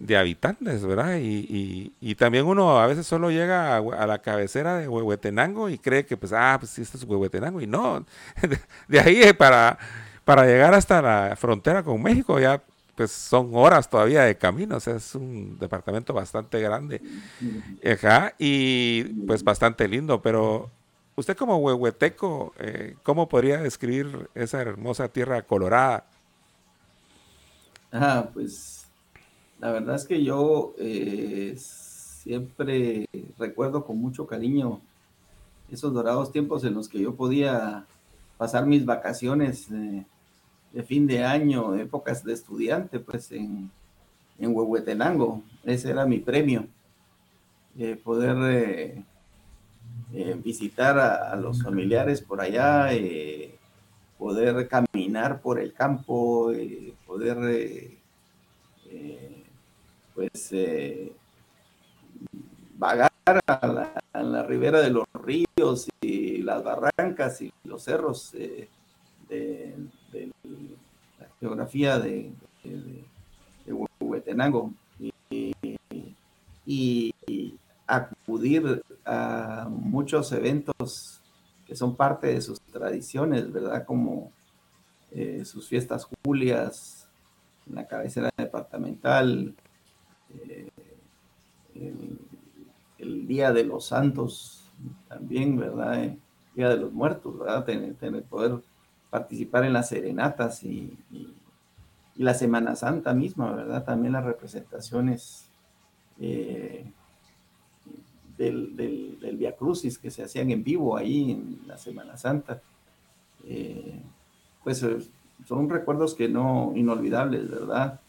de habitantes, ¿verdad? Y, y, también uno a veces solo llega a, la cabecera de Huehuetenango y cree que, pues, ah, pues sí, esto es Huehuetenango. Y no, <laughs> de, ahí para, para llegar hasta la frontera con México ya, pues, son horas todavía de camino. O sea, es un departamento bastante grande. Ajá, y pues bastante lindo. Pero usted como huehueteco, eh, ¿cómo podría describir esa hermosa tierra colorada? Ah, pues la verdad es que yo eh, siempre recuerdo con mucho cariño esos dorados tiempos en los que yo podía pasar mis vacaciones de fin de año, épocas de estudiante, pues en, en Huehuetenango. Ese era mi premio, eh, poder eh, visitar a, los familiares por allá, poder caminar por el campo, poder pues eh, vagar a la, ribera de los ríos y las barrancas y los cerros eh, de, la geografía de, Huehuetenango y, acudir a muchos eventos que son parte de sus tradiciones, ¿verdad? Como eh, sus fiestas julias, en la cabecera departamental, el, Día de los Santos también, ¿verdad? El Día de los Muertos, ¿verdad? Tener, poder participar en las serenatas y, la Semana Santa misma, ¿verdad? También las representaciones eh, del, del, Via Crucis que se hacían en vivo ahí en la Semana Santa. Eh, pues eh, son recuerdos que no inolvidables, ¿verdad?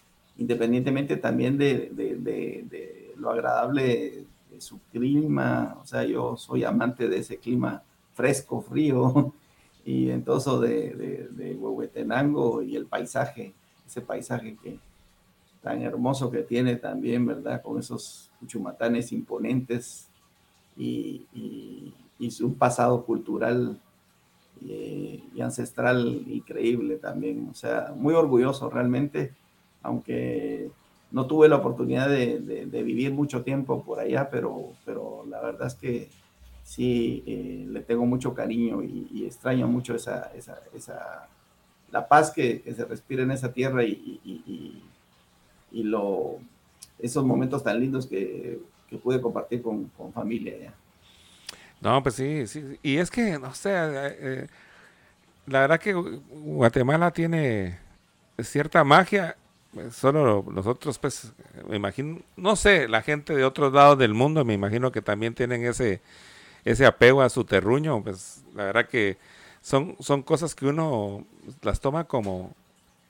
Independientemente también de, lo agradable de su clima, o sea, yo soy amante de ese clima fresco, frío, <laughs> y entonces de, Huehuetenango y el paisaje, ese paisaje que tan hermoso que tiene también, ¿verdad? Con esos chumatanes imponentes y, y, un pasado cultural y, y, ancestral increíble también, o sea, muy orgulloso realmente aunque no tuve la oportunidad de, vivir mucho tiempo por allá, pero, pero la verdad es que sí eh, le tengo mucho cariño y, extraño mucho esa, esa, esa la paz que, se respira en esa tierra y, y, lo, esos momentos tan lindos que, pude compartir con, familia. No, pues sí, sí. Y es que, no sé, eh, eh, la verdad que Guatemala tiene cierta magia solo nosotros, pues, me imagino, no sé, la gente de otros lados del mundo, me imagino que también tienen ese, ese apego a su terruño, pues, la verdad que son, son cosas que uno las toma como,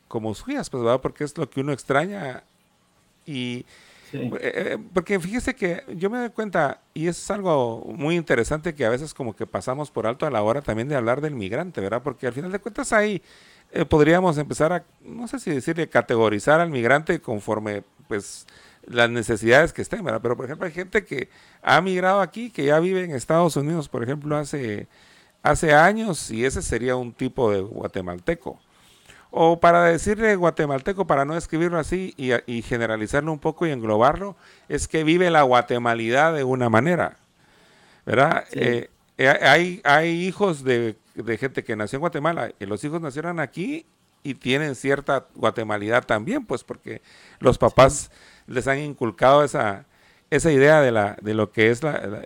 como suyas, pues, ¿verdad? Porque es lo que uno extraña y... Eh, eh, porque fíjese que yo me doy cuenta, y es algo muy interesante que a veces como que pasamos por alto a la hora también de hablar del migrante, ¿verdad? Porque al final de cuentas hay eh, podríamos empezar a, no sé si decirle, categorizar al migrante conforme pues las necesidades que estén, ¿verdad? Pero por ejemplo hay gente que ha migrado aquí, que ya vive en Estados Unidos, por ejemplo, hace, hace años, y ese sería un tipo de guatemalteco. O para decirle guatemalteco, para no escribirlo así y, generalizarlo un poco y englobarlo, es que vive la guatemalidad de una manera, ¿verdad? Eh, eh, hay, hay hijos de de gente que nació en Guatemala, y los hijos nacieron aquí y tienen cierta guatemalidad también, pues porque los papás les han inculcado esa, esa idea de, la, de lo que es la,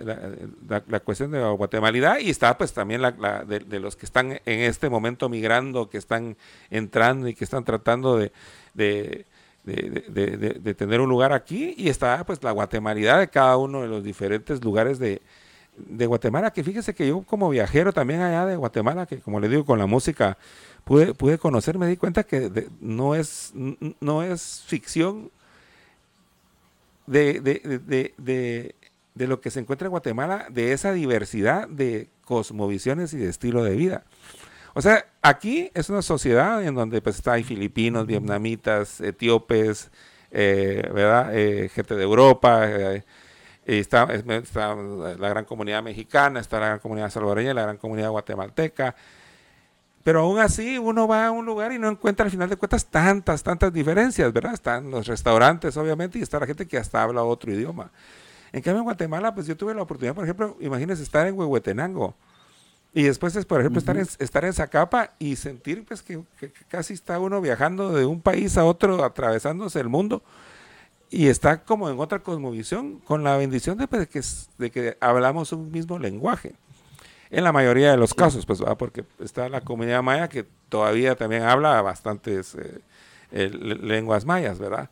la, cuestión de la guatemalidad y está pues también la, de, los que están en este momento migrando, que están entrando y que están tratando de, de, de tener un lugar aquí y está pues la guatemalidad de cada uno de los diferentes lugares de, de Guatemala, que fíjese que yo como viajero también allá de Guatemala, que como le digo, con la música pude, pude conocer, me di cuenta que no, es, no es ficción de, de, de, de, lo que se encuentra en Guatemala, de esa diversidad de cosmovisiones y de estilo de vida. O sea, aquí es una sociedad en donde pues está hay filipinos, vietnamitas, etíopes, eh, ¿verdad? Eh, gente de Europa, eh, está, está, la gran comunidad mexicana, está la gran comunidad salvadoreña, la gran comunidad guatemalteca. Pero aún así uno va a un lugar y no encuentra al final de cuentas tantas, tantas diferencias, ¿verdad? Están los restaurantes, obviamente, y está la gente que hasta habla otro idioma. En cambio, en Guatemala, pues yo tuve la oportunidad, por ejemplo, imagínense estar en Huehuetenango y después es, por ejemplo, estar, en, estar en Zacapa y sentir pues que, casi está uno viajando de un país a otro, atravesándose el mundo y está como en otra cosmovisión, con la bendición de, pues, que, de que hablamos un mismo lenguaje en la mayoría de los casos, pues, porque está la comunidad maya que todavía también habla bastantes eh, lenguas mayas, ¿verdad?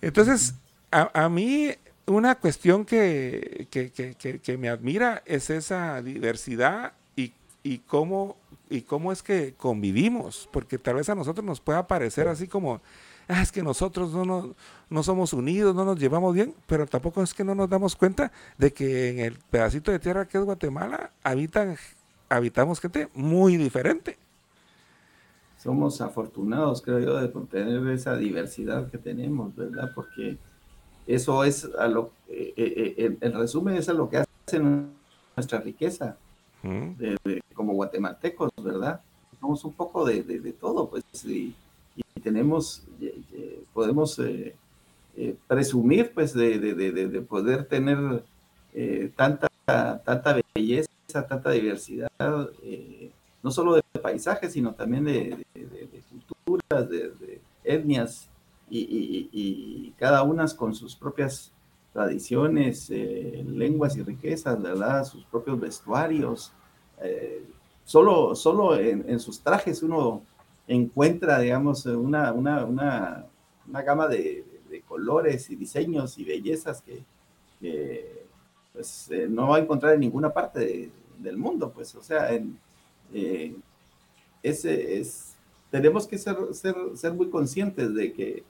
Entonces, a, mí una cuestión que, que, me admira es esa diversidad y, y, cómo, y cómo es que convivimos, porque tal vez a nosotros nos pueda parecer así como ah, es que nosotros no, no, somos unidos, no nos llevamos bien, pero tampoco es que no nos damos cuenta de que en el pedacito de tierra que es Guatemala habitan, habitamos gente muy diferente. Somos afortunados, creo yo, de tener esa diversidad que tenemos, ¿verdad? Porque eso es a lo, eh, eh, eh, el, resumen es a lo que hace nuestra riqueza como guatemaltecos, ¿verdad? Somos un poco de, de todo, pues, y, y tenemos, podemos eh, eh, presumir pues de, poder tener eh, tanta, tanta belleza, tanta diversidad, no solo de paisajes, sino también de, culturas, de, etnias, y, cada una con sus propias tradiciones, lenguas y riquezas, ¿verdad? Sus propios vestuarios. solo solo en, sus trajes uno encuentra, digamos, una, una, una, una gama de, colores y diseños y bellezas que, pues, eh, no va a encontrar en ninguna parte del mundo, pues, o sea, eh, ese es, tenemos que ser, ser, ser, muy conscientes de que,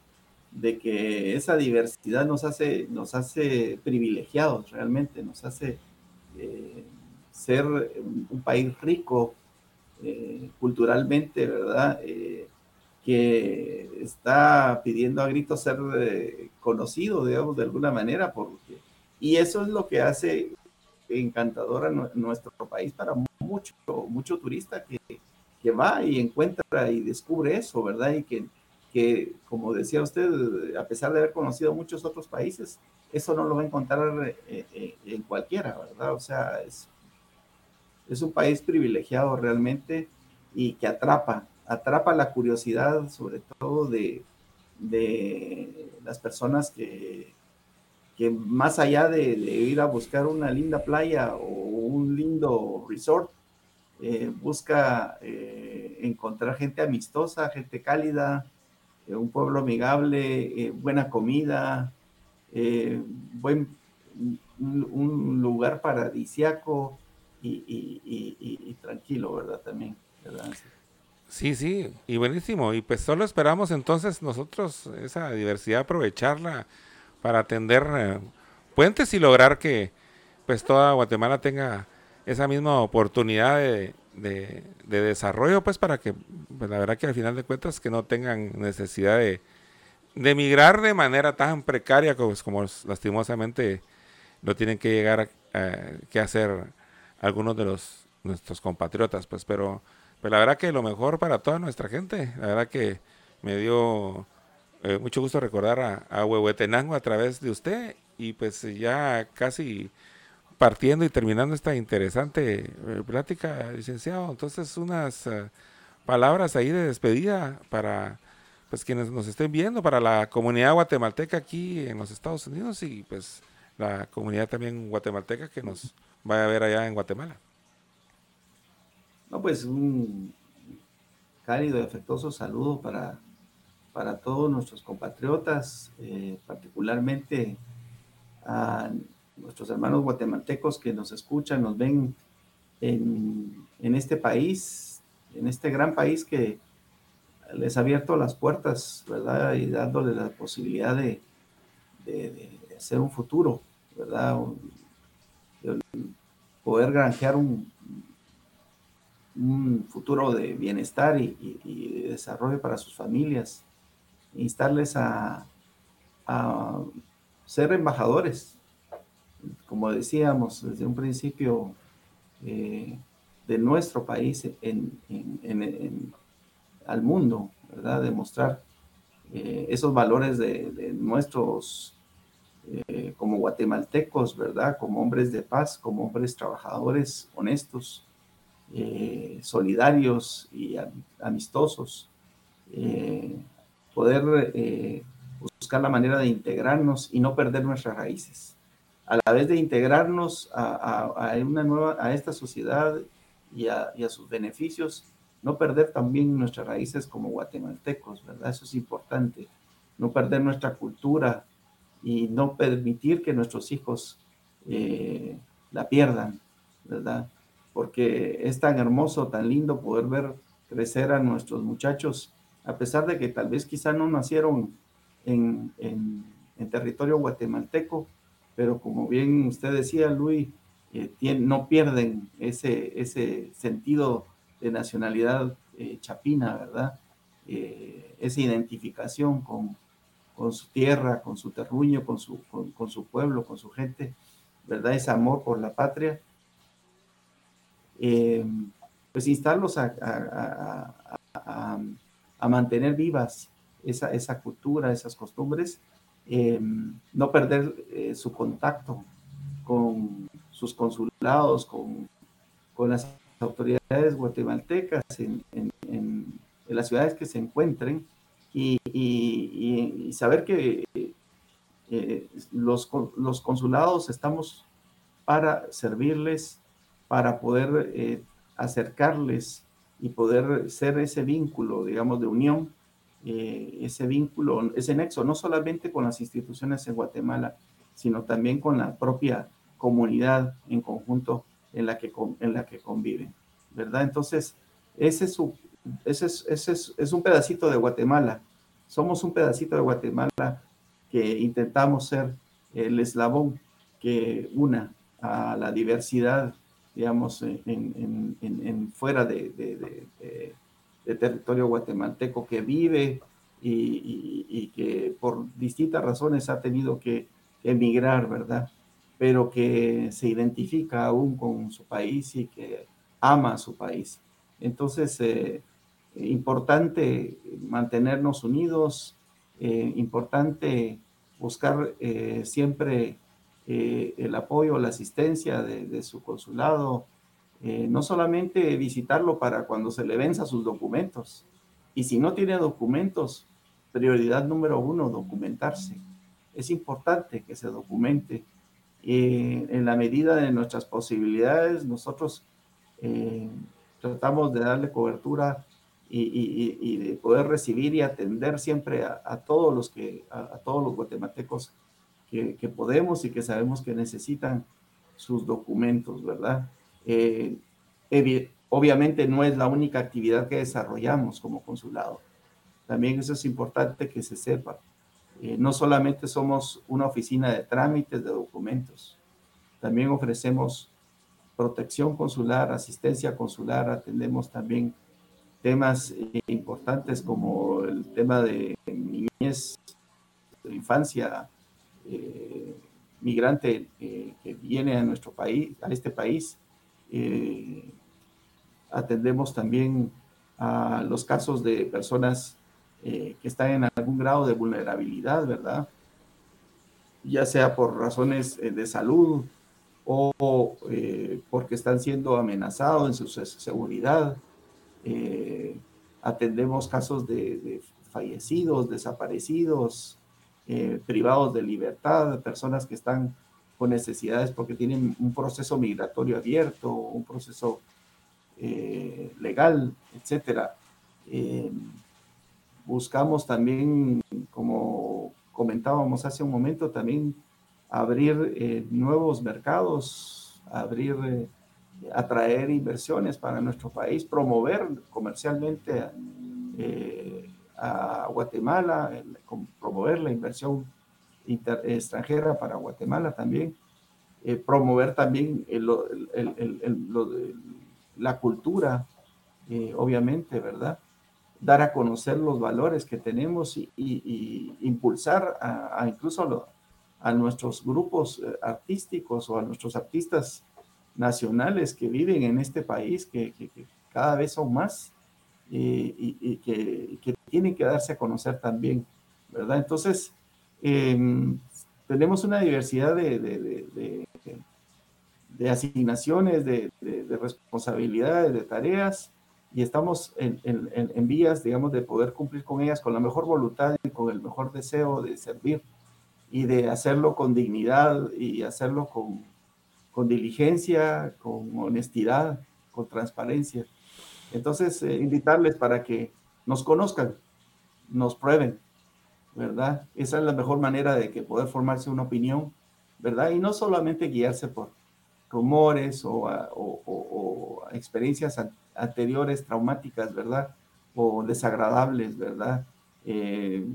de que esa diversidad nos hace, nos hace privilegiados realmente, nos hace eh, ser un país rico eh, culturalmente, ¿verdad? Eh, que está pidiendo a gritos ser eh, conocido, digamos, de alguna manera, porque, y eso es lo que hace encantador a nuestro país para mucho, mucho turista que, que, va y encuentra y descubre eso, ¿verdad? Y que, que, como decía usted, a pesar de haber conocido muchos otros países, eso no lo va a encontrar en cualquiera, ¿verdad? O sea, es es un país privilegiado realmente y que atrapa, atrapa la curiosidad sobre todo de, las personas que, que más allá de, ir a buscar una linda playa o un lindo resort, eh, busca eh, encontrar gente amistosa, gente cálida, eh, un pueblo amigable, buena comida, buen, un lugar paradisiaco, y, tranquilo, ¿verdad? También, Sí, sí, y buenísimo. Y pues solo esperamos entonces nosotros esa diversidad aprovecharla para atender eh, puentes y lograr que pues toda Guatemala tenga esa misma oportunidad de, desarrollo, pues para que, pues, la verdad que al final de cuentas que no tengan necesidad de, de emigrar de manera tan precaria como, como lastimosamente lo tienen que llegar a, que hacer algunos de los nuestros compatriotas, pues, pero, pero la verdad que lo mejor para toda nuestra gente, la verdad que me dio eh, mucho gusto recordar a, Huehuetenango a través de usted y pues ya casi partiendo y terminando esta interesante eh, plática, licenciado, entonces unas eh, palabras ahí de despedida para pues quienes nos estén viendo, para la comunidad guatemalteca aquí en los Estados Unidos y pues la comunidad también guatemalteca que nos vaya a ver allá en Guatemala. No, pues un cálido y afectuoso saludo para, para todos nuestros compatriotas, eh, particularmente a nuestros hermanos guatemaltecos que nos escuchan, nos ven en, en este país, en este gran país que les ha abierto las puertas, ¿verdad? Y dándole la posibilidad de, de, hacer un futuro, ¿verdad? Poder granjear un, un futuro de bienestar y, desarrollo para sus familias, instarles a, ser embajadores, como decíamos desde un principio, eh, de nuestro país en, al mundo, ¿verdad? Demostrar eh, esos valores de, nuestros, eh, como guatemaltecos, ¿verdad? Como hombres de paz, como hombres trabajadores, honestos, eh, solidarios y amistosos, eh, poder eh, buscar la manera de integrarnos y no perder nuestras raíces. A la vez de integrarnos a, una nueva, a esta sociedad y a, sus beneficios, no perder también nuestras raíces como guatemaltecos, ¿verdad? Eso es importante. No perder nuestra cultura y no permitir que nuestros hijos la pierdan, ¿verdad? porque es tan hermoso, tan lindo poder ver crecer a nuestros muchachos, a pesar de que tal vez quizá no nacieron en, territorio guatemalteco, pero como bien usted decía, Luis, eh, no pierden ese, ese sentido de nacionalidad eh, chapina, ¿verdad? Eh, esa identificación con, su tierra, con su terruño, con su, con su pueblo, con su gente, ¿verdad? Ese amor por la patria eh, pues instarlos a, mantener vivas esa, esa, cultura, esas costumbres, eh, no perder eh, su contacto con sus consulados, con, con las autoridades guatemaltecas en, las ciudades que se encuentren y, saber que los, los consulados estamos para servirles para poder eh, acercarles y poder ser ese vínculo, digamos, de unión, eh, ese vínculo, ese nexo, no solamente con las instituciones en Guatemala, sino también con la propia comunidad en conjunto en la que, en la que conviven, ¿verdad? Entonces, ese es, su, ese es, ese es, es un pedacito de Guatemala. Somos un pedacito de Guatemala que intentamos ser el eslabón que una a la diversidad digamos, en, en, fuera de, territorio guatemalteco que vive y, que por distintas razones ha tenido que emigrar, ¿verdad? Pero que se identifica aún con su país y que ama a su país. Entonces, eh, importante mantenernos unidos, eh, importante buscar eh, siempre eh, el apoyo, la asistencia de, su consulado, eh, no solamente visitarlo para cuando se le venza sus documentos, y si no tiene documentos, prioridad número uno, documentarse. Es importante que se documente. Eh, en la medida de nuestras posibilidades, nosotros tratamos de darle cobertura y, de poder recibir y atender siempre a, todos los que, a todos los guatemaltecos que, podemos y que sabemos que necesitan sus documentos, ¿verdad? Eh, obviamente no es la única actividad que desarrollamos como consulado. También eso es importante que se sepa. Eh, no solamente somos una oficina de trámites de documentos, también ofrecemos protección consular, asistencia consular, atendemos también temas importantes como el tema de niñez, de infancia, eh, migrante eh, que viene a nuestro país, a este país. Eh, atendemos también a los casos de personas que están en algún grado de vulnerabilidad, ¿verdad? Ya sea por razones de salud o porque están siendo amenazados en su seguridad. Atendemos casos de fallecidos, desaparecidos, eh, privados de libertad, personas que están con necesidades porque tienen un proceso migratorio abierto, un proceso eh, legal, etcétera. Eh, buscamos también, como comentábamos hace un momento, también abrir nuevos mercados, abrir, atraer inversiones para nuestro país, promover comercialmente a Guatemala, promover la inversión extranjera para Guatemala también, eh, promover también la cultura, eh, obviamente, ¿verdad? Dar a conocer los valores que tenemos y, impulsar a, incluso a, nuestros grupos eh, artísticos o a nuestros artistas nacionales que viven en este país, que, cada vez son más y, que, que, tienen que darse a conocer también, ¿verdad? Entonces, em, tenemos una diversidad de, de asignaciones, de, responsabilidades, de tareas, y estamos en, en, vías, digamos, de poder cumplir con ellas con la mejor voluntad y con el mejor deseo de servir y de hacerlo con dignidad y hacerlo con, con diligencia, con honestidad, con transparencia. Entonces, eh, invitarles para que nos conozcan, nos prueben, ¿verdad? Esa es la mejor manera de que poder formarse una opinión, ¿verdad? Y no solamente guiarse por rumores o, experiencias anteriores traumáticas, ¿verdad? O desagradables, ¿verdad? Eh,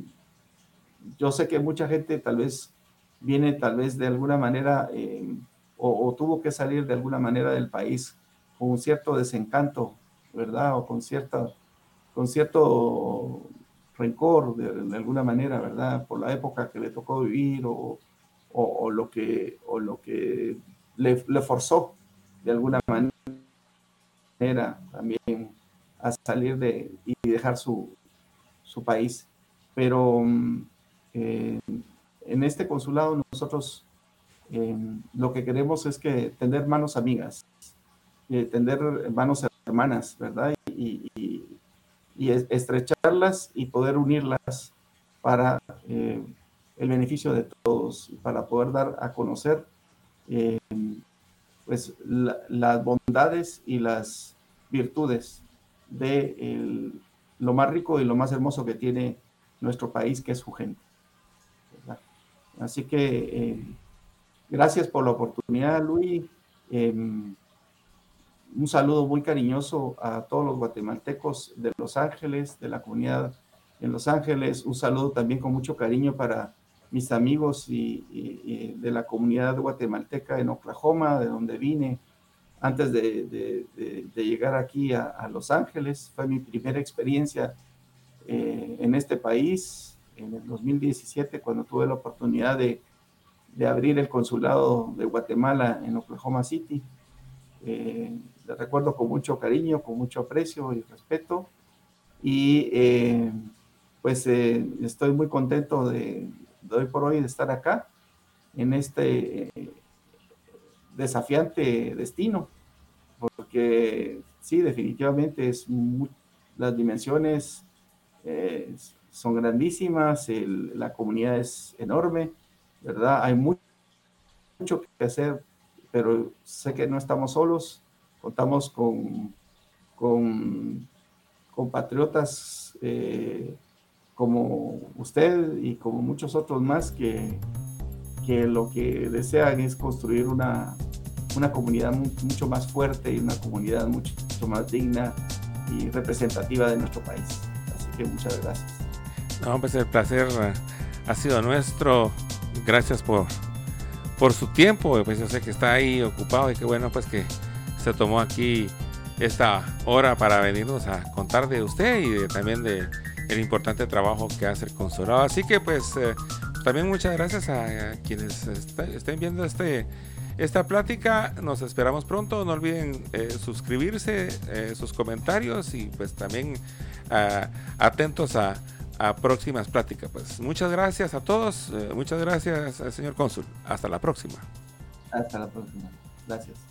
yo sé que mucha gente tal vez viene tal vez de alguna manera eh, o, tuvo que salir de alguna manera del país con cierto desencanto, ¿verdad? O con, cierta, con cierto rencor de, alguna manera, ¿verdad? Por la época que le tocó vivir o, o, lo, que, o lo que le, forzó de alguna manera también a salir de y dejar su, su país. Pero mm, eh, en este consulado nosotros eh, lo que queremos es que tener manos amigas, eh, tener manos hermanas, ¿verdad? Y, y, estrecharlas y poder unirlas para el beneficio de todos, para poder dar a conocer eh, pues las bondades y las virtudes de lo más rico y lo más hermoso que tiene nuestro país, que es su gente. Así que eh, gracias por la oportunidad, Luis. Em, un saludo muy cariñoso a todos los guatemaltecos de Los Ángeles, de la comunidad en Los Ángeles. Un saludo también con mucho cariño para mis amigos y, de la comunidad guatemalteca en Oklahoma, de donde vine antes de, llegar aquí a, Los Ángeles. Fue mi primera experiencia eh, en este país en el 2017 cuando tuve la oportunidad de, abrir el consulado de Guatemala en Oklahoma City. Eh, le recuerdo con mucho cariño, con mucho aprecio y respeto. Y eh, pues estoy muy contento de, doy por hoy de estar acá en este eh, desafiante destino, porque sí, definitivamente es las dimensiones eh, son grandísimas, la comunidad es enorme, ¿verdad? Hay mucho, que hacer, pero sé que no estamos solos, contamos con, con compatriotas eh, como usted y como muchos otros más que, que lo que desean es construir una, una comunidad mucho más fuerte y una comunidad mucho, más digna y representativa de nuestro país. Así que muchas gracias. No, pues el placer ha sido nuestro. Gracias por, por su tiempo. Pues yo sé que está ahí ocupado y qué bueno pues que se tomó aquí esta hora para venirnos a contar de usted y también de el importante trabajo que hace el consulado. Así que pues eh, también muchas gracias a, quienes estén viendo este, esta plática. Nos esperamos pronto. No olviden eh, suscribirse, eh, sus comentarios y pues también atentos a, a, próximas pláticas. Pues muchas gracias a todos. muchas gracias, señor cónsul. Hasta la próxima. Hasta la próxima. Gracias.